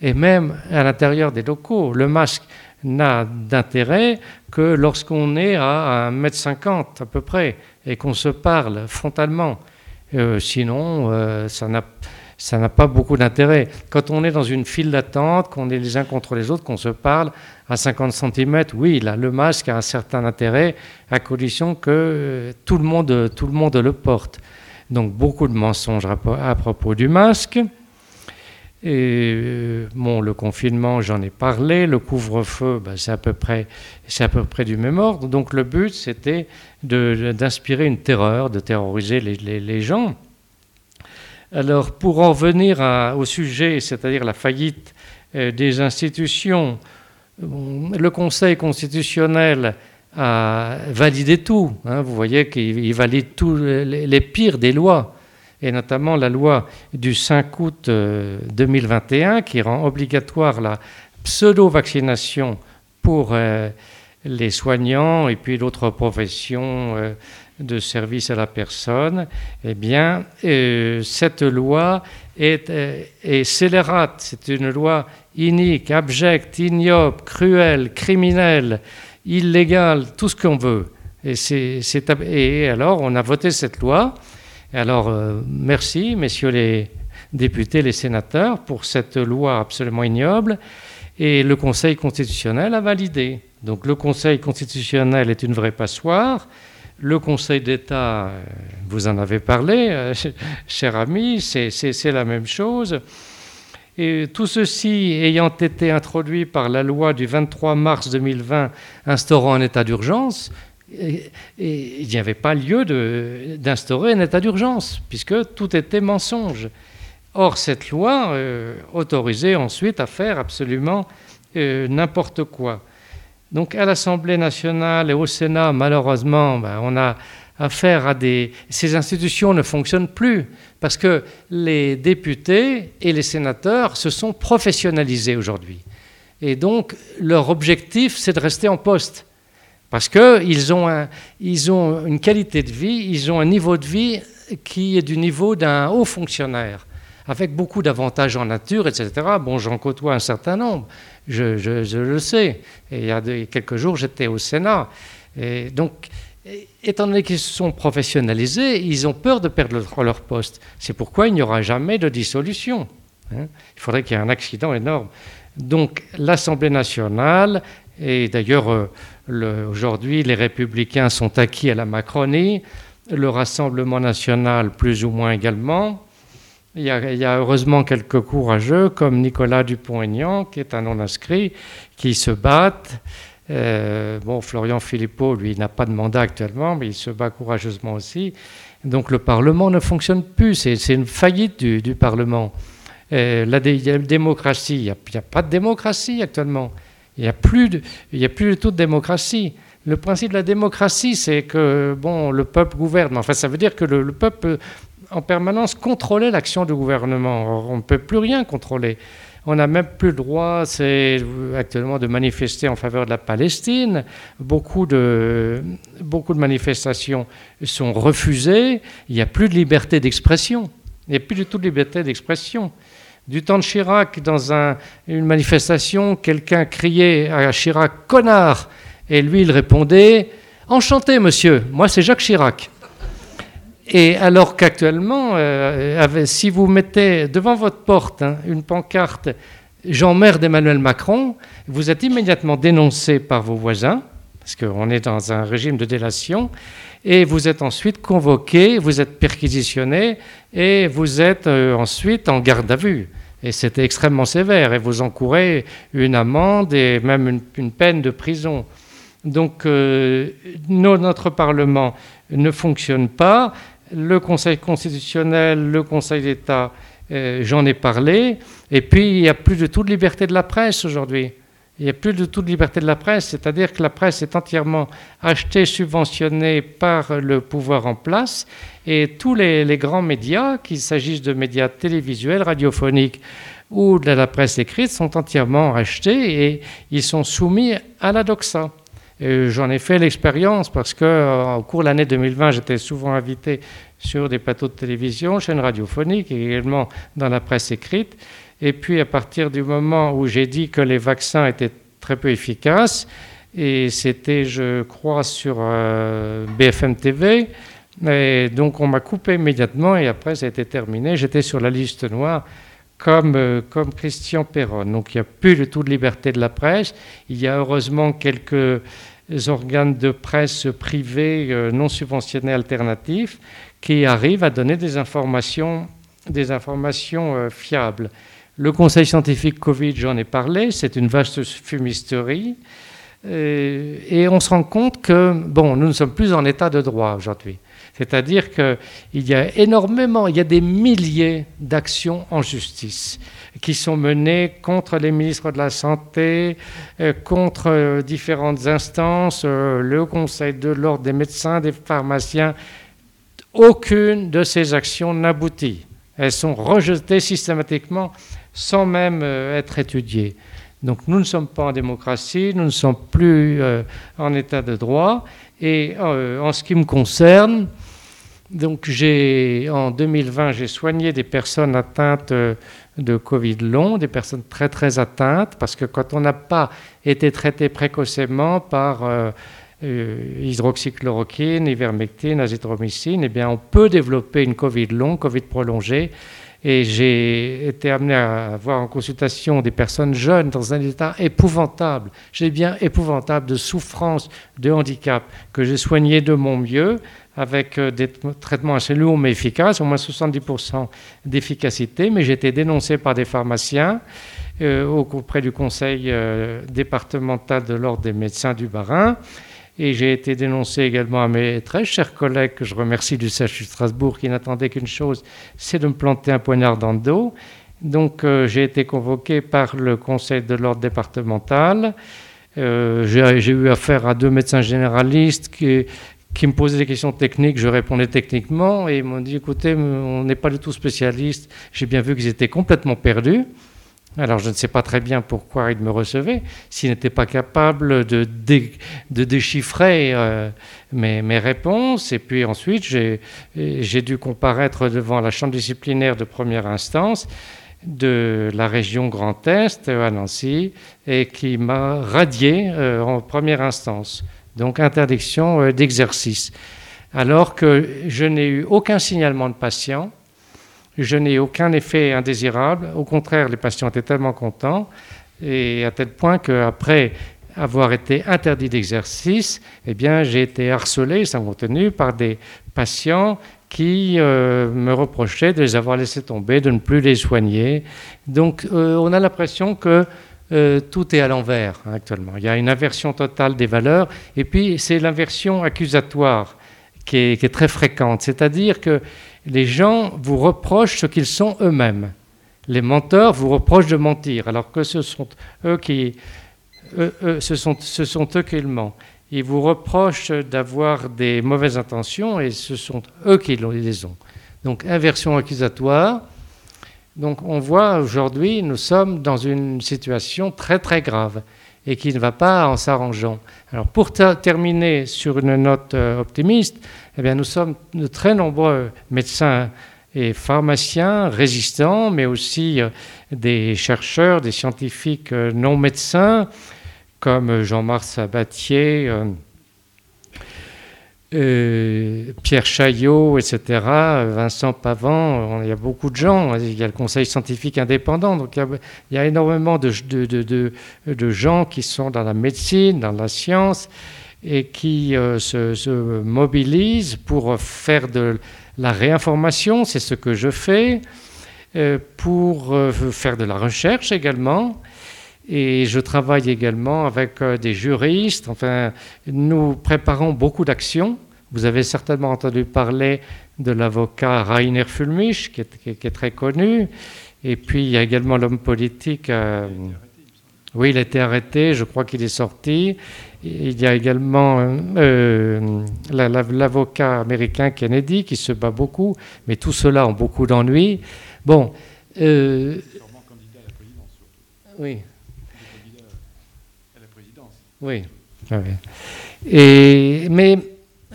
Et même à l'intérieur des locaux, le masque n'a d'intérêt que lorsqu'on est à 1m50 à peu près et qu'on se parle frontalement. Euh, sinon, euh, ça n'a ça n'a pas beaucoup d'intérêt. Quand on est dans une file d'attente, qu'on est les uns contre les autres, qu'on se parle à 50 cm, oui, là, le masque a un certain intérêt, à condition que tout le monde, tout le, monde le porte. Donc beaucoup de mensonges à propos du masque. Et euh, bon, le confinement, j'en ai parlé. Le couvre-feu, ben, c'est à peu près, c'est à peu près du même ordre. Donc le but, c'était d'inspirer une terreur, de terroriser les gens. Alors, pour en venir au sujet, c'est-à-dire la faillite euh, des institutions, le Conseil constitutionnel a validé tout. Hein. vous voyez qu'il valide tous les, pires des lois, et notamment la loi du 5 août 2021 euh, qui rend obligatoire la pseudo-vaccination pour euh, les soignants et puis d'autres professions de service à la personne, eh bien, euh, cette loi est, euh, est scélérate. C'est une loi inique, abjecte, ignoble, cruelle, criminelle, illégale, tout ce qu'on veut. Et, alors, on a voté cette loi. Alors, euh, merci, messieurs les députés, les sénateurs, pour cette loi absolument ignoble. Et le Conseil constitutionnel a validé. Donc, le Conseil constitutionnel est une vraie passoire. Le Conseil d'État, euh, vous en avez parlé, euh, *laughs* cher ami, c'est la même chose. Et tout ceci ayant été introduit par la loi du 23 mars 2020 instaurant un état d'urgence, il n'y avait pas lieu d'instaurer un état d'urgence, puisque tout était mensonge. Or, cette loi euh, autorisait ensuite à faire absolument n'importe quoi. Donc, à l'Assemblée nationale et au Sénat, malheureusement, ben, on a affaire à des... Ces institutions ne fonctionnent plus parce que les députés et les sénateurs se sont professionnalisés aujourd'hui. Et donc, leur objectif, c'est de rester en poste. Parce qu'ils ont, ont une qualité de vie, ils ont un niveau de vie qui est du niveau d'un haut fonctionnaire, avec beaucoup d'avantages en nature, etc. Bon, j'en côtoie un certain nombre, je, le sais. Il y a quelques jours, j'étais au Sénat. Et donc, étant donné qu'ils sont professionnalisés, ils ont peur de perdre leur poste. C'est pourquoi il n'y aura jamais de dissolution. Hein. il faudrait qu'il y ait un accident énorme. Donc l'Assemblée nationale, et d'ailleurs euh, aujourd'hui les républicains sont acquis à la Macronie, le Rassemblement national plus ou moins également. Il y, a, heureusement quelques courageux comme Nicolas Dupont-Aignan, qui est un non-inscrit, qui se battent. Euh, bon, Florian Philippot, lui, n'a pas de mandat actuellement, mais il se bat courageusement aussi. Donc le Parlement ne fonctionne plus, c'est une faillite du, Parlement. Euh, la démocratie, il n'y a, pas de démocratie actuellement. Il n'y a, plus du tout de démocratie. Le principe de la démocratie, c'est que bon, le peuple gouverne. Enfin, ça veut dire que le, le peuple en permanence contrôler l'action du gouvernement. on ne peut plus rien contrôler. On n'a même plus le droit, c'est actuellement, de manifester en faveur de la Palestine. Beaucoup de, beaucoup de manifestations sont refusées. Il n'y a plus de liberté d'expression. Il n'y a plus du tout de liberté d'expression. Du temps de Chirac, dans une manifestation, quelqu'un criait à Chirac connard, et lui il répondait Enchanté, monsieur, moi c'est Jacques Chirac. Et alors qu'actuellement, euh, si vous mettez devant votre porte hein, une pancarte Jean-Maire d'Emmanuel Macron, vous êtes immédiatement dénoncé par vos voisins, parce qu'on est dans un régime de délation, et vous êtes ensuite convoqué, vous êtes perquisitionné, et vous êtes euh, ensuite en garde à vue. Et c'était extrêmement sévère, et vous encourez une amende et même une, peine de prison. Donc euh, notre Parlement ne fonctionne pas le Conseil constitutionnel, le Conseil d'État, euh, j'en ai parlé. Et puis, il n'y a plus de toute liberté de la presse aujourd'hui. Il n'y a plus de toute liberté de la presse, c'est-à-dire que la presse est entièrement achetée, subventionnée par le pouvoir en place, et tous les, les grands médias, qu'il s'agisse de médias télévisuels, radiophoniques ou de la presse écrite, sont entièrement achetés et ils sont soumis à la doxa. J'en ai fait l'expérience parce qu'au euh, cours de l'année 2020, j'étais souvent invité sur des plateaux de télévision, chaînes radiophoniques et également dans la presse écrite. Et puis à partir du moment où j'ai dit que les vaccins étaient très peu efficaces, et c'était, je crois, sur euh, BFM TV, et donc on m'a coupé immédiatement et après ça a été terminé. J'étais sur la liste noire comme, euh, comme Christian Perron. Donc il n'y a plus du tout de liberté de la presse. Il y a heureusement quelques organes de presse privés euh, non subventionnés alternatifs qui arrivent à donner des informations, des informations euh, fiables. Le Conseil scientifique Covid, j'en ai parlé, c'est une vaste fumisterie. et on se rend compte que, bon, nous ne sommes plus en état de droit aujourd'hui. C'est-à-dire qu'il y a énormément, il y a des milliers d'actions en justice qui sont menées contre les ministres de la Santé, euh, contre euh, différentes instances, euh, le Conseil de l'ordre des médecins, des pharmaciens. Aucune de ces actions n'aboutit. Elles sont rejetées systématiquement sans même être étudiées. Donc nous ne sommes pas en démocratie, nous ne sommes plus en état de droit. Et en ce qui me concerne, donc en 2020, j'ai soigné des personnes atteintes euh, de Covid long, des personnes très très atteintes, parce que quand on n'a pas été traité précocement par euh, hydroxychloroquine, ivermectine, azithromycine, eh bien, on peut développer une Covid longue, Covid prolongée. Et j'ai été amené à voir en consultation des personnes jeunes dans un état épouvantable, j'ai bien épouvantable de souffrance, de handicap, que j'ai soigné de mon mieux avec euh, des traitements assez lourds mais efficaces, au moins 70% d'efficacité, mais j'ai été dénoncé par des pharmaciens euh, auprès du conseil euh, départemental de l'ordre des médecins du Bas-Rhin. Et j'ai été dénoncé également à mes très chers collègues que je remercie du CHU Strasbourg qui n'attendaient qu'une chose, c'est de me planter un poignard dans le dos. Donc j'ai été convoqué par le conseil de l'ordre départemental. j'ai eu affaire à deux médecins généralistes qui, qui me posaient des questions techniques, je répondais techniquement, et ils m'ont dit, écoutez, on n'est pas du tout spécialiste, j'ai bien vu qu'ils étaient complètement perdus. Alors je ne sais pas très bien pourquoi ils me recevaient, s'ils n'étaient pas capables de, déchiffrer euh, mes, mes, réponses. Et puis ensuite, j'ai dû comparaître devant la chambre disciplinaire de première instance de la région Grand Est à Nancy et qui m'a radié euh, en première instance donc interdiction euh, d'exercice. Alors que je n'ai eu aucun signalement de patient, je n'ai aucun effet indésirable, au contraire, les patients étaient tellement contents, et à tel point qu'après avoir été interdit d'exercice, eh bien, j'ai été harcelé, sans contenu, par des patients qui euh, me reprochaient de les avoir laissés tomber, de ne plus les soigner. Donc, euh, on a l'impression que euh, tout est à l'envers hein, actuellement. Il y a une inversion totale des valeurs, et puis c'est l'inversion accusatoire qui est, très fréquente, c'est-à-dire que les gens vous reprochent ce qu'ils sont eux-mêmes. Les menteurs vous reprochent de mentir, alors que ce sont eux qui, sont, mentent. Ils vous reprochent d'avoir des mauvaises intentions et ce sont eux qui les ont. Donc inversion accusatoire, donc on voit aujourd'hui, nous sommes dans une situation très très grave et qui ne va pas en s'arrangeant. Alors pour terminer sur une note euh, optimiste, eh bien nous sommes de très nombreux médecins et pharmaciens résistants, mais aussi euh, des chercheurs, des scientifiques euh, non médecins, comme Jean-Marc Sabatier, euh, Pierre Chaillot, etc., Vincent Pavant, il y a beaucoup de gens, il y a le Conseil scientifique indépendant, donc il y a, énormément de, de, gens qui sont dans la médecine, dans la science, et qui euh, se, mobilisent pour faire de la réinformation, c'est ce que je fais, euh, pour faire de la recherche également, et je travaille également avec des juristes. Enfin, nous préparons beaucoup d'actions vous avez certainement entendu parler de l'avocat Rainer Fulmich, qui est, très connu. Et puis, il y a également l'homme politique. Euh, oui, il a été arrêté, je crois qu'il est sorti. Il y a également euh, l'avocat américain Kennedy qui se bat beaucoup, mais tout cela ont beaucoup d'ennuis. Bon. Euh, candidat à la présidence. Oui. Présidence. Oui. Et, mais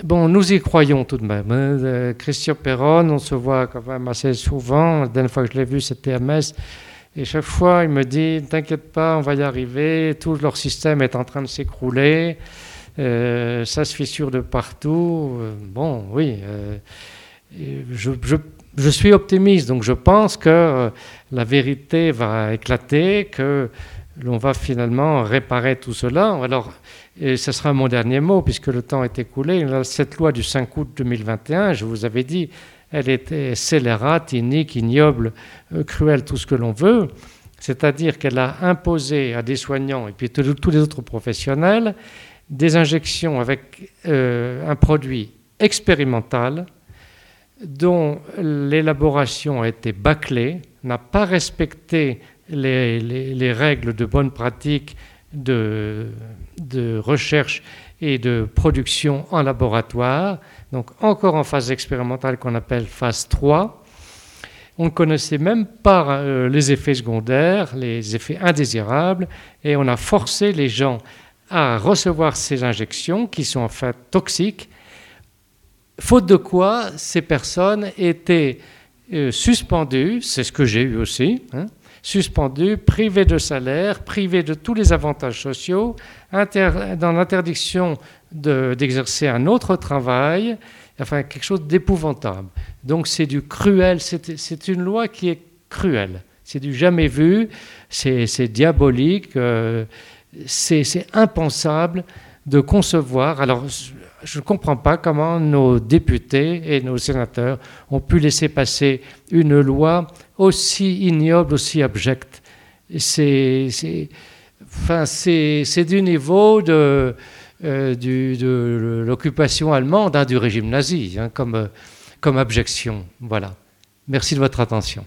Bon, nous y croyons tout de même. Hein. Euh, Christian Perron, on se voit quand même assez souvent. La dernière fois que je l'ai vu, c'était à Metz. Et chaque fois, il me dit T'inquiète pas, on va y arriver. Tout leur système est en train de s'écrouler. Euh, ça se fissure de partout. Euh, bon, oui. je, je, suis optimiste, donc je pense que la vérité va éclater, que l'on va finalement réparer tout cela. Alors, et ce sera mon dernier mot, puisque le temps est écoulé. Cette loi du 5 août 2021, je vous avais dit, elle était scélérate, inique, ignoble, euh, cruelle, tout ce que l'on veut. C'est-à-dire qu'elle a imposé à des soignants et puis tous les autres professionnels des injections avec euh, un produit expérimental dont l'élaboration a été bâclée, n'a pas respecté les, règles de bonne pratique de, recherche et de production en laboratoire, donc encore en phase expérimentale qu'on appelle phase 3. On ne connaissait même pas euh, les effets secondaires, les effets indésirables, et on a forcé les gens à recevoir ces injections qui sont en fait toxiques, faute de quoi ces personnes étaient euh, suspendues, c'est ce que j'ai eu aussi, hein, suspendu, privé de salaire, privé de tous les avantages sociaux, dans l'interdiction d'exercer un autre travail, enfin quelque chose d'épouvantable. Donc c'est du cruel, c'est une loi qui est cruelle, c'est du jamais vu, c'est diabolique, euh, c'est impensable de concevoir. Alors je ne comprends pas comment nos députés et nos sénateurs ont pu laisser passer une loi aussi ignoble, aussi abjecte. C'est du niveau de, euh, l'occupation allemande, hein, du régime nazi, hein, comme abjection. Voilà. Merci de votre attention.